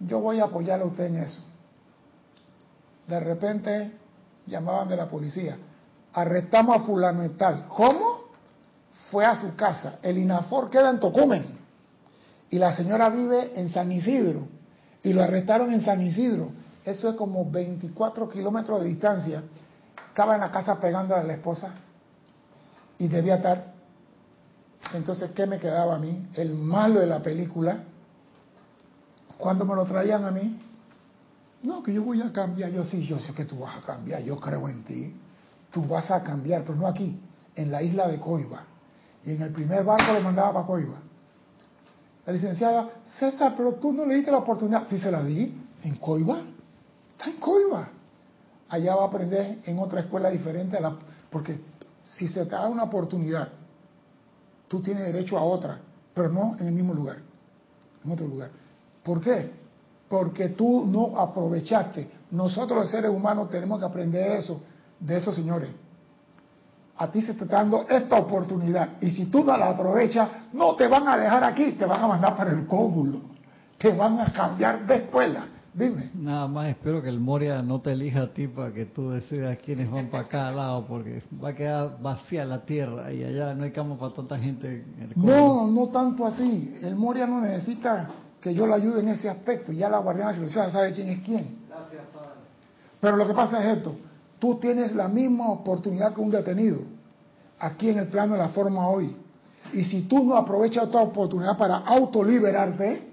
Yo voy a apoyarle a usted en eso. De repente llamaban de la policía, arrestamos a fulano. ¿Cómo? Fue a su casa. El INAFOR queda en Tocumen. Y la señora vive en San Isidro. Y lo arrestaron en San Isidro. Eso es como 24 kilómetros de distancia. Estaba en la casa pegando a la esposa. Y debía estar. Entonces, ¿qué me quedaba a mí? El malo de la película. Cuando me lo traían a mí, no, que yo voy a cambiar. Yo sí, yo sé que tú vas a cambiar. Yo creo en ti. Tú vas a cambiar, pero no aquí, en la isla de Coiba. Y en el primer barco lo mandaba para Coiba. La licenciada, César, pero tú no le diste la oportunidad. Sí se la di, en Coiba. Está en Coiba. Allá va a aprender en otra escuela diferente, la, porque si se te da una oportunidad, tú tienes derecho a otra, pero no en el mismo lugar, en otro lugar. ¿Por qué? Porque tú no aprovechaste. Nosotros los seres humanos tenemos que aprender eso, de esos señores. A ti se te está dando esta oportunidad y si tú no la aprovechas, no te van a dejar aquí, te van a mandar para el cómulo, te van a cambiar de escuela. Dime. Nada más espero que el Moria no te elija a ti para que tú decidas quiénes van para cada lado, porque va a quedar vacía la tierra y allá no hay campo para tanta gente. En el no, no tanto así. El Moria no necesita que yo le ayude en ese aspecto. Ya la Guardiana Silenciosa sabe quién es quién. Gracias, Padre. Pero lo que pasa es esto. Tú tienes la misma oportunidad que un detenido aquí en el plano de la forma hoy. Y si tú no aprovechas esta oportunidad para autoliberarte,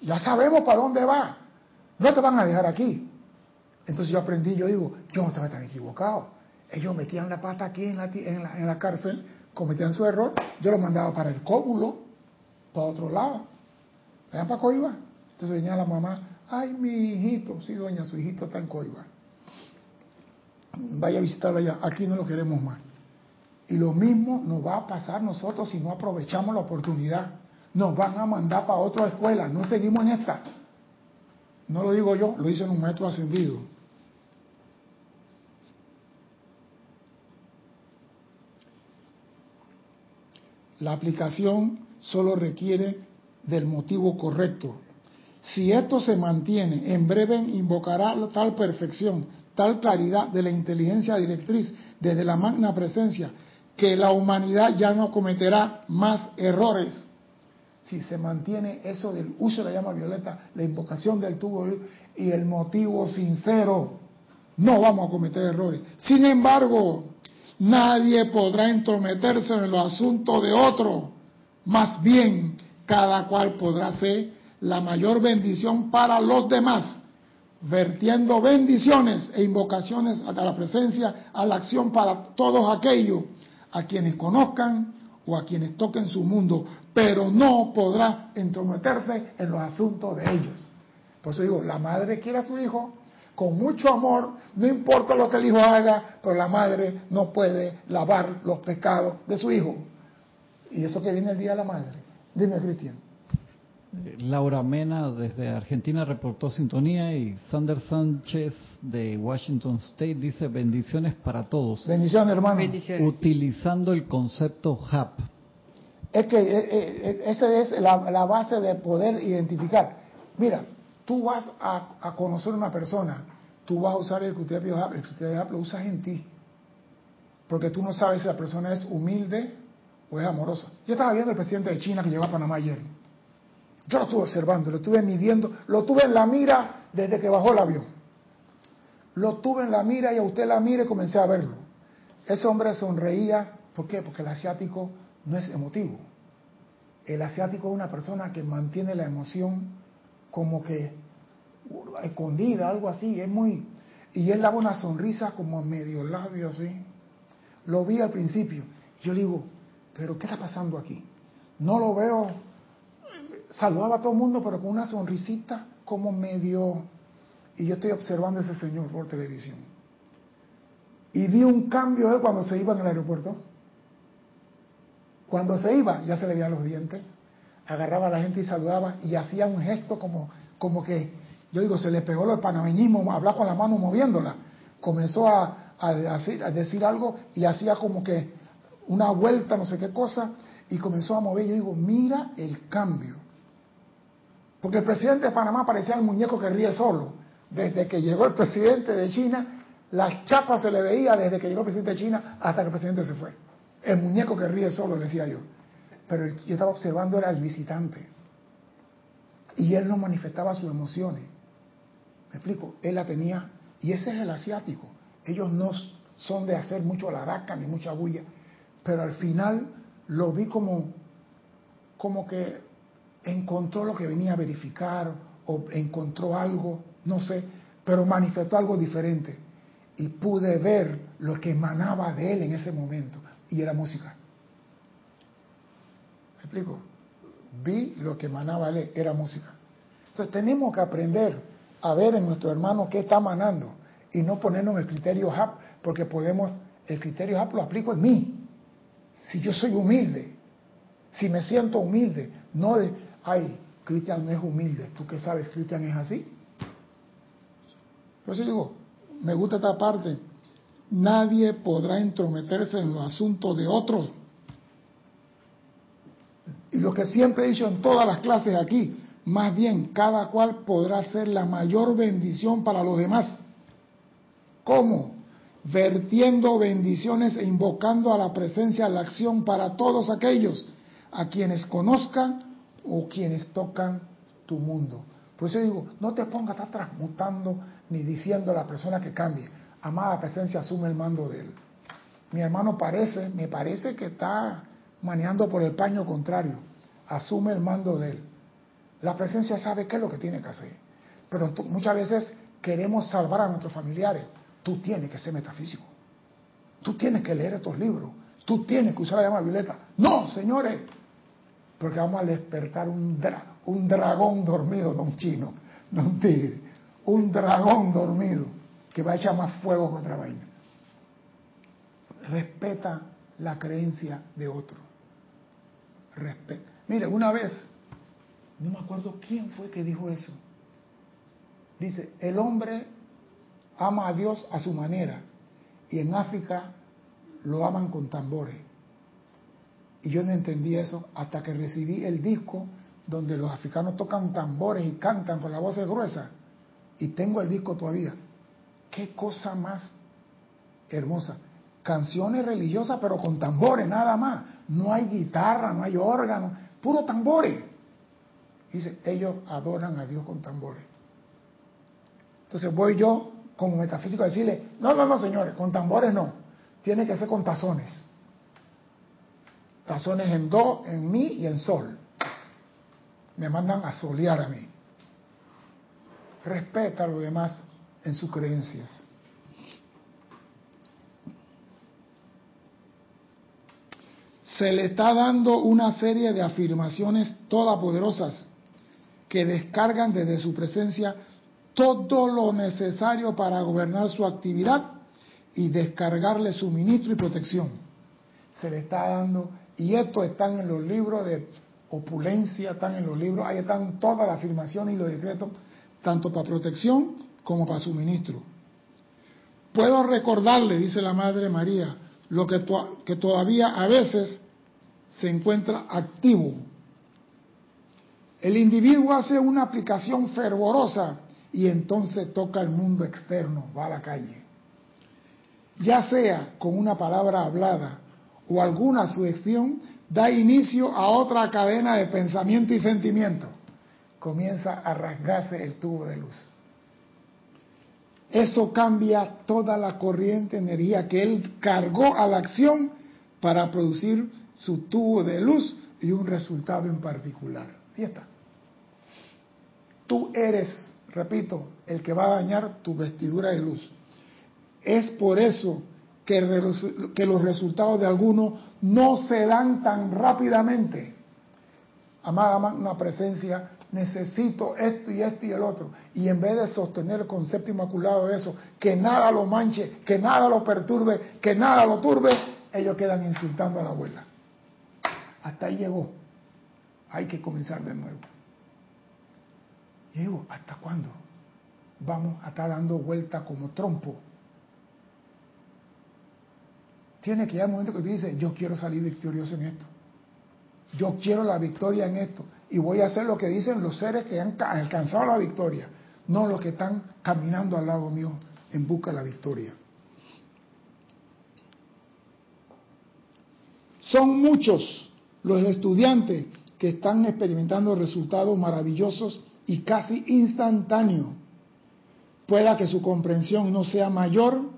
ya sabemos para dónde va. No te van a dejar aquí. Entonces yo aprendí, yo digo, yo no estaba tan equivocado. Ellos metían la pata aquí en la, en la, cárcel, cometían su error, yo lo mandaba para el cóbulo, para otro lado. ¿Vean para Coiba? Entonces venía la mamá, ay, mi hijito, sí, doña, su hijito está en Coiba. Vaya a visitarlo allá, aquí no lo queremos más. Y lo mismo nos va a pasar nosotros si no aprovechamos la oportunidad. Nos van a mandar para otra escuela, no seguimos en esta. No lo digo yo, lo dice un maestro ascendido. La aplicación solo requiere del motivo correcto. Si esto se mantiene, en breve invocará tal perfección, tal claridad de la inteligencia directriz desde la magna presencia, que la humanidad ya no cometerá más errores. Si se mantiene eso del uso de la llama violeta, la invocación del tubo y el motivo sincero, no vamos a cometer errores. Sin embargo, nadie podrá entrometerse en los asuntos de otro. Más bien, cada cual podrá ser la mayor bendición para los demás, vertiendo bendiciones e invocaciones a la presencia, a la acción para todos aquellos a quienes conozcan o a quienes toquen su mundo, pero no podrá entrometerse en los asuntos de ellos. Por eso digo, la madre quiere a su hijo con mucho amor, no importa lo que el hijo haga, pero la madre no puede lavar los pecados de su hijo. Y eso que viene el día de la madre. Dime, Cristian. Laura Mena desde Argentina reportó sintonía y Sander Sánchez de Washington State dice bendiciones para todos. Bendiciones, hermano. Bendiciones. Utilizando el concepto HAP. Es que eh, eh, esa es la, la, base de poder identificar. Mira, tú vas a, a conocer una persona, tú vas a usar el criterio HAP, el criterio HAP lo usas en ti. Porque tú no sabes si la persona es humilde o es amorosa. Yo estaba viendo al presidente de China que llegó a Panamá ayer. Yo lo estuve observando, lo estuve midiendo, lo tuve en la mira desde que bajó el avión. Lo tuve en la mira y a usted la mira y comencé a verlo. Ese hombre sonreía, ¿por qué? Porque el asiático no es emotivo. El asiático es una persona que mantiene la emoción como que escondida, algo así, es muy... Y él daba una sonrisa como a medio labio así. Lo vi al principio. Yo digo, pero ¿qué está pasando aquí? No lo veo saludaba a todo el mundo, pero con una sonrisita como medio... Y yo estoy observando a ese señor por televisión. Y vi un cambio él cuando se iba en el aeropuerto. Cuando se iba, ya se le veían los dientes. Agarraba a la gente y saludaba y hacía un gesto como, como que, yo digo, se le pegó del panameñismo, hablaba con la mano moviéndola. Comenzó a, a, decir, a decir algo y hacía como que una vuelta, no sé qué cosa, y comenzó a mover. Yo digo, mira el cambio. Porque el presidente de Panamá parecía el muñeco que ríe solo. Desde que llegó el presidente de China, las chapas se le veía desde que llegó el presidente de China hasta que el presidente se fue. El muñeco que ríe solo, decía yo. Pero yo estaba observando era el visitante. Y él no manifestaba sus emociones. ¿Me explico? Él la tenía. Y ese es el asiático. Ellos no son de hacer mucho laraca ni mucha bulla. Pero al final lo vi como, como que encontró lo que venía a verificar o encontró algo, no sé, pero manifestó algo diferente. Y pude ver lo que emanaba de él en ese momento. Y era música. ¿Me explico? Vi lo que emanaba de él, era música. Entonces tenemos que aprender a ver en nuestro hermano qué está emanando y no ponernos el criterio HAP, porque podemos, el criterio HAP lo aplico en mí. Si yo soy humilde, si me siento humilde, no de, ay, Cristian no es humilde, ¿tú qué sabes? Cristian es así. Por eso digo, me gusta esta parte, nadie podrá entrometerse en los asuntos de otros. Y lo que siempre he dicho en todas las clases aquí, más bien cada cual podrá ser la mayor bendición para los demás. ¿Cómo? Vertiendo bendiciones e invocando a la presencia, la acción para todos aquellos a quienes conozcan o quienes tocan tu mundo. Por eso digo, no te pongas, estar transmutando ni diciendo a la persona que cambie. Amada presencia, asume el mando de él. Mi hermano parece, me parece que está manejando por el paño contrario. Asume el mando de él. La presencia sabe qué es lo que tiene que hacer. Pero muchas veces queremos salvar a nuestros familiares, tú tienes que ser metafísico. Tú tienes que leer estos libros. Tú tienes que usar la llama violeta. No, señores, porque vamos a despertar un, un dragón dormido, no un chino, no un tigre, un dragón dormido que va a echar más fuego contra vaina. Respeta la creencia de otro. Respeta. Mire, una vez, no me acuerdo quién fue que dijo eso. Dice, el hombre ama a Dios a su manera y en África lo aman con tambores. Y yo no entendí eso hasta que recibí el disco donde los africanos tocan tambores y cantan con la voz gruesa. Y tengo el disco todavía. Qué cosa más hermosa. Canciones religiosas pero con tambores nada más. No hay guitarra, no hay órgano, puro tambores. Dice, ellos adoran a Dios con tambores. Entonces voy yo como metafísico a decirle, no, no, no, señores, con tambores no. Tiene que ser con tazones. Tazones en do, en mi y en sol. Me mandan a solear a mí. Respeta a los demás en sus creencias. Se le está dando una serie de afirmaciones poderosas que descargan desde su presencia todo lo necesario para gobernar su actividad y descargarle suministro y protección. Se le está dando, y esto están en los libros de opulencia, están en los libros, ahí están todas las afirmaciones y los decretos, tanto para protección como para suministro. Puedo recordarle, dice la Madre María, lo que, que todavía a veces se encuentra activo. El individuo hace una aplicación fervorosa y entonces toca el mundo externo, va a la calle. Ya sea con una palabra hablada o alguna sugestión, da inicio a otra cadena de pensamiento y sentimiento. Comienza a rasgarse el tubo de luz. Eso cambia toda la corriente de energía que él cargó a la acción para producir su tubo de luz y un resultado en particular. Está. Tú eres repito, el que va a dañar tu vestidura de luz. Es por eso que, los resultados de algunos no se dan tan rápidamente. Amada una presencia, necesito esto y esto y el otro. Y en vez de sostener el concepto inmaculado de eso, que nada lo manche, que nada lo perturbe, que nada lo turbe, ellos quedan insultando a la abuela. Hasta ahí llegó. Hay que comenzar de nuevo. Digo, ¿hasta cuándo vamos a estar dando vuelta como trompo? Tiene que llegar un momento que tú dices, yo quiero salir victorioso en esto. Yo quiero la victoria en esto. Y voy a hacer lo que dicen los seres que han alcanzado la victoria, no los que están caminando al lado mío en busca de la victoria. Son muchos los estudiantes que están experimentando resultados maravillosos y casi instantáneo. Pueda que su comprensión no sea mayor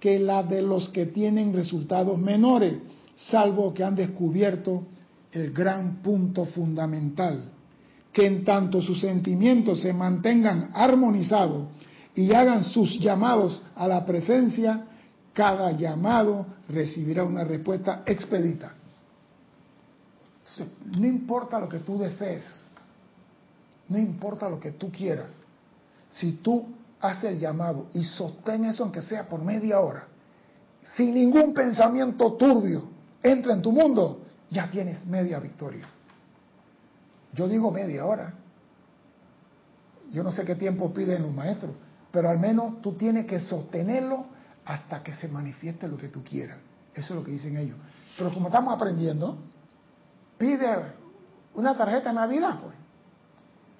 que la de los que tienen resultados menores, salvo que han descubierto el gran punto fundamental, que en tanto sus sentimientos se mantengan armonizados y hagan sus llamados a la presencia, cada llamado recibirá una respuesta expedita. no importa lo que tú desees, no importa lo que tú quieras. Si tú haces el llamado y sostén eso aunque sea por media hora, sin ningún pensamiento turbio, entra en tu mundo, ya tienes media victoria. Yo digo media hora. Yo no sé qué tiempo piden los maestros, pero al menos tú tienes que sostenerlo hasta que se manifieste lo que tú quieras. Eso es lo que dicen ellos. Pero como estamos aprendiendo, pide una tarjeta de Navidad, pues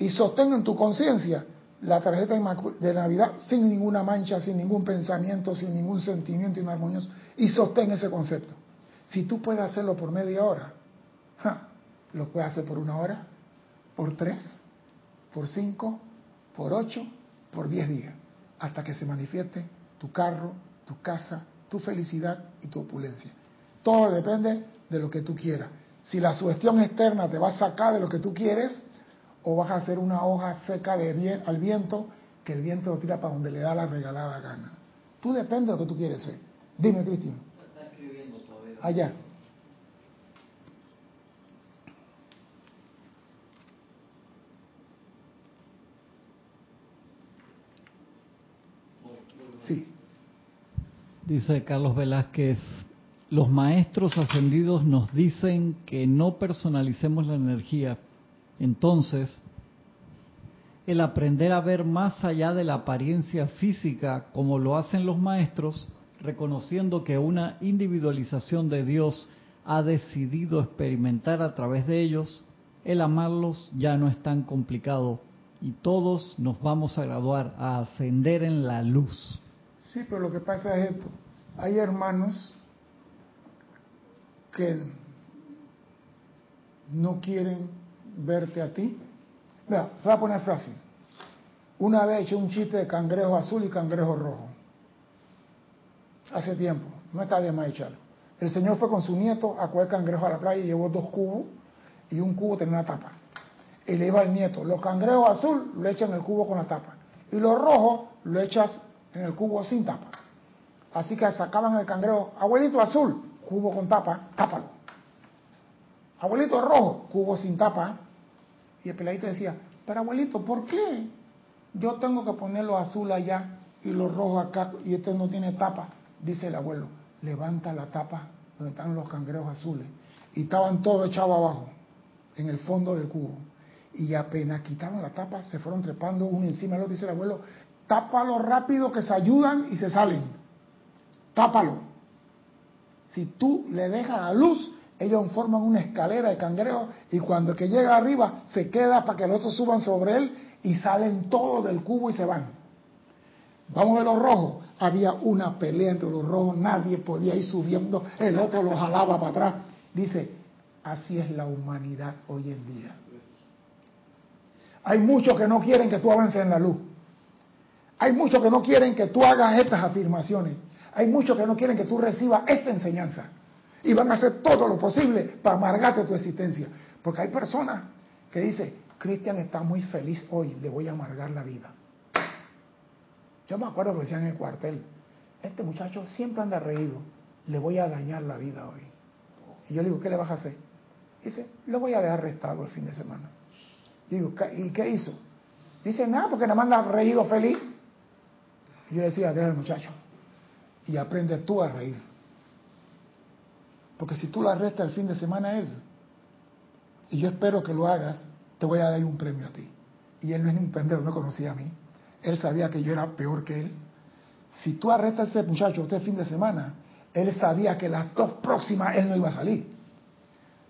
y sostén en tu conciencia la tarjeta de Navidad sin ninguna mancha, sin ningún pensamiento, sin ningún sentimiento inarmonioso, y sostén ese concepto. Si tú puedes hacerlo por media hora, lo puedes hacer por una hora, por tres, por cinco, por ocho, por diez días, hasta que se manifieste tu carro, tu casa, tu felicidad y tu opulencia. Todo depende de lo que tú quieras. Si la sugestión externa te va a sacar de lo que tú quieres, o vas a hacer una hoja seca de al viento que el viento lo tira para donde le da la regalada gana. Tú depende de lo que tú quieres ser. Dime, Cristian. Está escribiendo todavía. Allá. Sí. Dice Carlos Velázquez, los maestros ascendidos nos dicen que no personalicemos la energía. Entonces, el aprender a ver más allá de la apariencia física como lo hacen los maestros, reconociendo que una individualización de Dios ha decidido experimentar a través de ellos, el amarlos ya no es tan complicado y todos nos vamos a graduar, a ascender en la luz. Sí, pero lo que pasa es esto. Hay hermanos que no quieren verte a ti. Vea, voy a poner fácil. Una vez hecho un chiste de cangrejo azul y cangrejo rojo. Hace tiempo, no está de más echarlo. El señor fue con su nieto a coger cangrejo a la playa y llevó dos cubos y un cubo tenía una tapa. Y le iba al nieto, los cangrejos azul lo echan en el cubo con la tapa y los rojos lo echas en el cubo sin tapa. Así que sacaban el cangrejo, abuelito azul, cubo con tapa, tápalo. Abuelito rojo, cubo sin tapa. Y el peladito decía, pero abuelito, ¿por qué? Yo tengo que ponerlo azul allá y los rojos acá y este no tiene tapa. Dice el abuelo, levanta la tapa donde están los cangrejos azules. Y estaban todos echados abajo, en el fondo del cubo. Y apenas quitaron la tapa, se fueron trepando uno encima del otro. Dice el abuelo, tápalo rápido que se ayudan y se salen. Tápalo. Si tú le dejas la luz, ellos forman una escalera de cangrejos y cuando el que llega arriba se queda para que los otros suban sobre él y salen todos del cubo y se van. Vamos a ver los rojos. Había una pelea entre los rojos, nadie podía ir subiendo, el otro los jalaba para atrás. Dice, así es la humanidad hoy en día. Hay muchos que no quieren que tú avances en la luz. Hay muchos que no quieren que tú hagas estas afirmaciones. Hay muchos que no quieren que tú recibas esta enseñanza. Y van a hacer todo lo posible para amargarte tu existencia. Porque hay personas que dicen, Cristian está muy feliz hoy, le voy a amargar la vida. Yo me acuerdo que decían en el cuartel, este muchacho siempre anda reído, le voy a dañar la vida hoy. Y yo le digo, ¿qué le vas a hacer? Dice, lo voy a dejar arrestado el fin de semana. Yo digo, ¿y qué hizo? Dice, nada, porque nada más anda reído feliz. Y yo le decía, deja al muchacho. Y aprende tú a reír. Porque si tú lo arrestas el fin de semana a él, y yo espero que lo hagas, te voy a dar un premio a ti. Y él no es ni un pendejo, no conocía a mí. Él sabía que yo era peor que él. Si tú arrestas a ese muchacho este fin de semana, él sabía que las dos próximas él no iba a salir.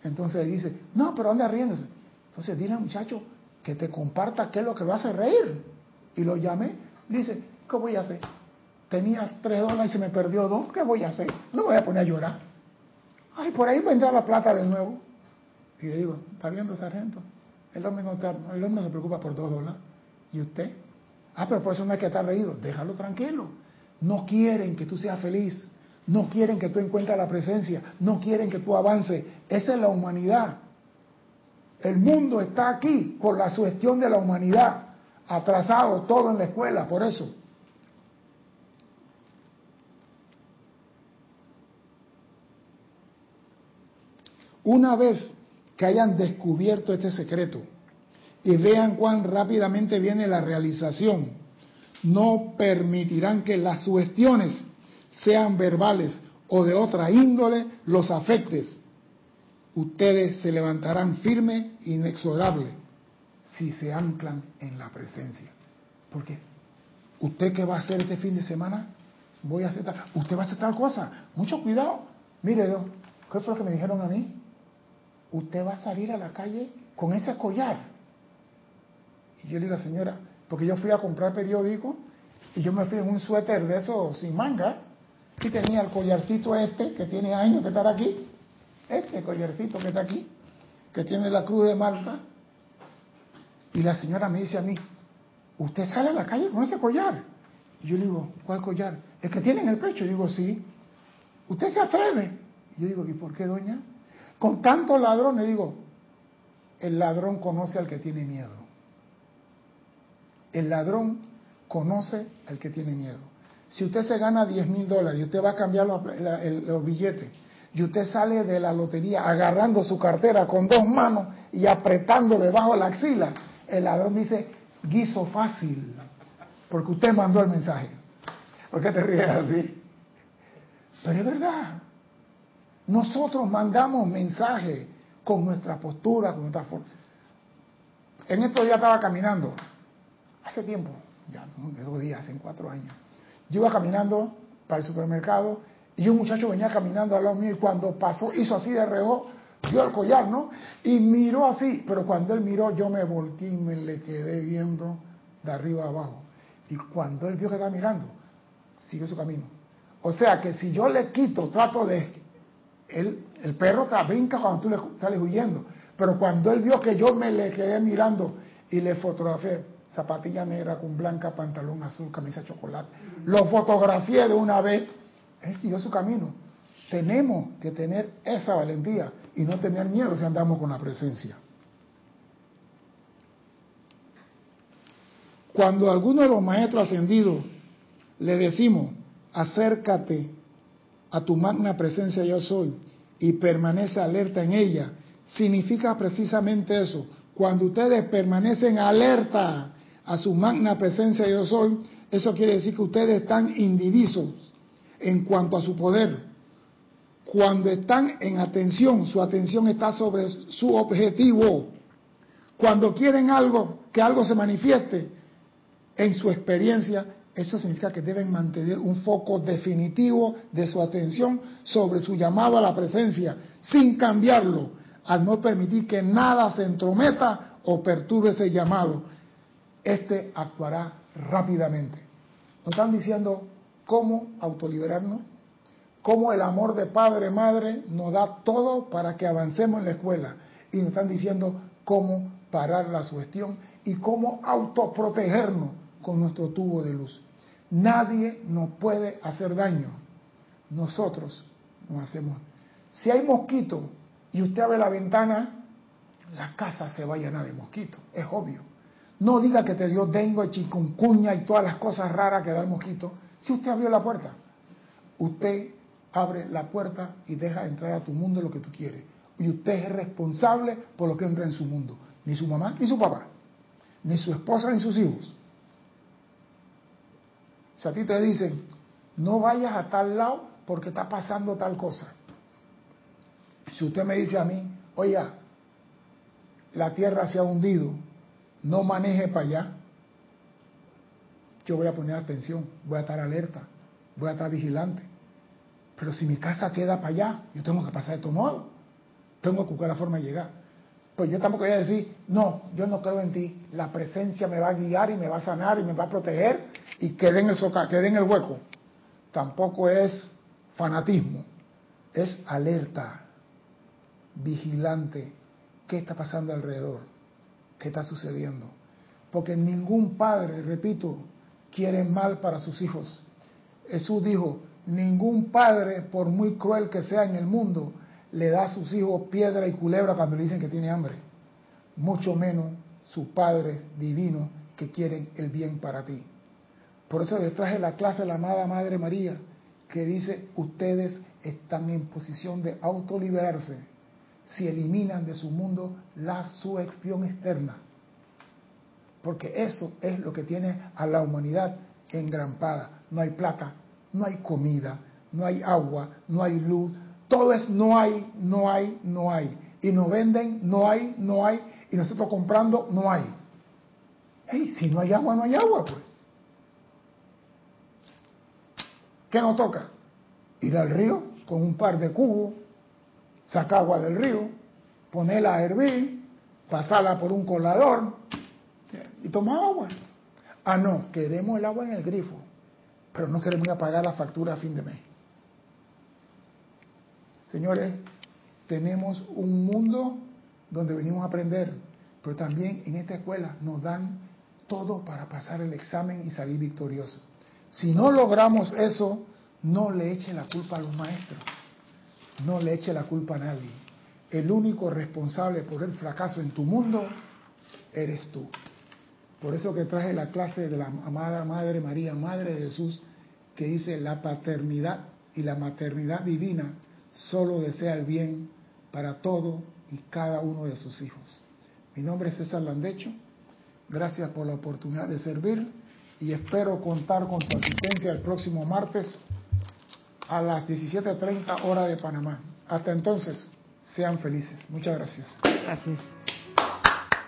Entonces dice, no, pero anda riéndose. Entonces dile al muchacho que te comparta qué es lo que lo hace reír. Y lo llamé. Dice, ¿qué voy a hacer? Tenía tres dólares y se me perdió dos. ¿Qué voy a hacer? No voy a poner a llorar. Ay, por ahí vendrá la plata de nuevo. Y le digo, ¿está viendo, sargento? El hombre no, el hombre no se preocupa por dos dólares. ¿Y usted? Ah, pero por eso no hay que estar reído. Déjalo tranquilo. No quieren que tú seas feliz. No quieren que tú encuentres la presencia. No quieren que tú avances. Esa es la humanidad. El mundo está aquí por la sugestión de la humanidad. Atrasado todo en la escuela, por eso. Una vez que hayan descubierto este secreto y vean cuán rápidamente viene la realización, no permitirán que las sugestiones, sean verbales o de otra índole, los afectes. Ustedes se levantarán firme inexorable si se anclan en la presencia. Porque usted qué va a hacer este fin de semana, voy a hacer tal, usted va a hacer tal cosa, mucho cuidado. Mire, ¿qué fue lo que me dijeron a mí? Usted va a salir a la calle con ese collar. Y yo le digo, señora, porque yo fui a comprar periódico y yo me fui en un suéter de esos sin manga y tenía el collarcito este que tiene años que estar aquí, este collarcito que está aquí, que tiene la cruz de Malta. Y la señora me dice a mí, ¿usted sale a la calle con ese collar? Y yo le digo, ¿cuál collar? ¿El que tiene en el pecho? Yo digo, sí. ¿Usted se atreve? Y yo digo, ¿y por qué, doña? Con tantos ladrones, digo, el ladrón conoce al que tiene miedo. El ladrón conoce al que tiene miedo. Si usted se gana 10 mil dólares y usted va a cambiar los, los billetes y usted sale de la lotería agarrando su cartera con dos manos y apretando debajo la axila, el ladrón dice, guiso fácil, porque usted mandó el mensaje. ¿Por qué te ríes así? Pero es verdad. Nosotros mandamos mensajes con nuestra postura, con nuestra forma. En estos días estaba caminando, hace tiempo, ya de dos días, hace cuatro años. Yo iba caminando para el supermercado y un muchacho venía caminando al lado mío y cuando pasó, hizo así de reojo, vio el collar, ¿no? Y miró así, pero cuando él miró yo me volteé y me le quedé viendo de arriba a abajo. Y cuando él vio que estaba mirando, siguió su camino. O sea que si yo le quito, trato de... El, perro te brinca cuando tú le sales huyendo. Pero cuando él vio que yo me le quedé mirando y le fotografié, zapatilla negra con blanca, pantalón azul, camisa de chocolate, lo fotografié de una vez, él siguió su camino. Tenemos que tener esa valentía y no tener miedo si andamos con la presencia. Cuando a alguno de los maestros ascendidos le decimos, acércate a tu magna presencia yo soy y permanece alerta en ella, significa precisamente eso. Cuando ustedes permanecen alerta a su magna presencia yo soy, eso quiere decir que ustedes están indivisos en cuanto a su poder. Cuando están en atención, su atención está sobre su objetivo. Cuando quieren algo, que algo se manifieste en su experiencia, eso significa que deben mantener un foco definitivo de su atención sobre su llamado a la presencia, sin cambiarlo, al no permitir que nada se entrometa o perturbe ese llamado. Este actuará rápidamente. Nos están diciendo cómo autoliberarnos, cómo el amor de padre, madre nos da todo para que avancemos en la escuela. Y nos están diciendo cómo parar la sugestión y cómo autoprotegernos con nuestro tubo de luz. Nadie nos puede hacer daño. Nosotros nos hacemos. Si hay mosquito y usted abre la ventana, la casa se va a llenar de mosquitos. Es obvio. No diga que te dio dengue, chikungunya y todas las cosas raras que da el mosquito. Si usted abrió la puerta, usted abre la puerta y deja entrar a tu mundo lo que tú quieres. Y usted es responsable por lo que entra en su mundo. Ni su mamá, ni su papá, ni su esposa, ni sus hijos. Si a ti te dicen, no vayas a tal lado porque está pasando tal cosa. Si usted me dice a mí, oiga, la tierra se ha hundido, no maneje para allá, yo voy a poner atención, voy a estar alerta, voy a estar vigilante. Pero si mi casa queda para allá, yo tengo que pasar de todo modo. Tengo que buscar la forma de llegar. Pues yo tampoco voy a decir, no, yo no creo en ti. La presencia me va a guiar y me va a sanar y me va a proteger y quede en el en el hueco. Tampoco es fanatismo, es alerta, vigilante. ¿Qué está pasando alrededor? ¿Qué está sucediendo? Porque ningún padre, repito, quiere mal para sus hijos. Jesús dijo, ningún padre, por muy cruel que sea en el mundo, le da a sus hijos piedra y culebra cuando le dicen que tiene hambre. Mucho menos sus padres divinos que quieren el bien para ti. Por eso les traje la clase de la amada Madre María, que dice, ustedes están en posición de autoliberarse si eliminan de su mundo la suección externa. Porque eso es lo que tiene a la humanidad engrampada. No hay plata, no hay comida, no hay agua, no hay luz, todo es no hay, no hay, no hay. Y nos venden, no hay, no hay. Y nosotros comprando, no hay. Hey, si no hay agua, no hay agua, pues. ¿Qué nos toca? Ir al río con un par de cubos, sacar agua del río, ponerla a hervir, pasarla por un colador y tomar agua. Ah, no, queremos el agua en el grifo, pero no queremos ir a pagar la factura a fin de mes. Señores, tenemos un mundo donde venimos a aprender, pero también en esta escuela nos dan todo para pasar el examen y salir victorioso. Si no logramos eso, no le eche la culpa a los maestros, no le eche la culpa a nadie. El único responsable por el fracaso en tu mundo eres tú. Por eso que traje la clase de la amada Madre María, Madre de Jesús, que dice la paternidad y la maternidad divina solo desea el bien para todo y cada uno de sus hijos. Mi nombre es César Landecho. Gracias por la oportunidad de servir y espero contar con tu asistencia el próximo martes a las 17.30 hora de Panamá. Hasta entonces, sean felices. Muchas gracias. Gracias.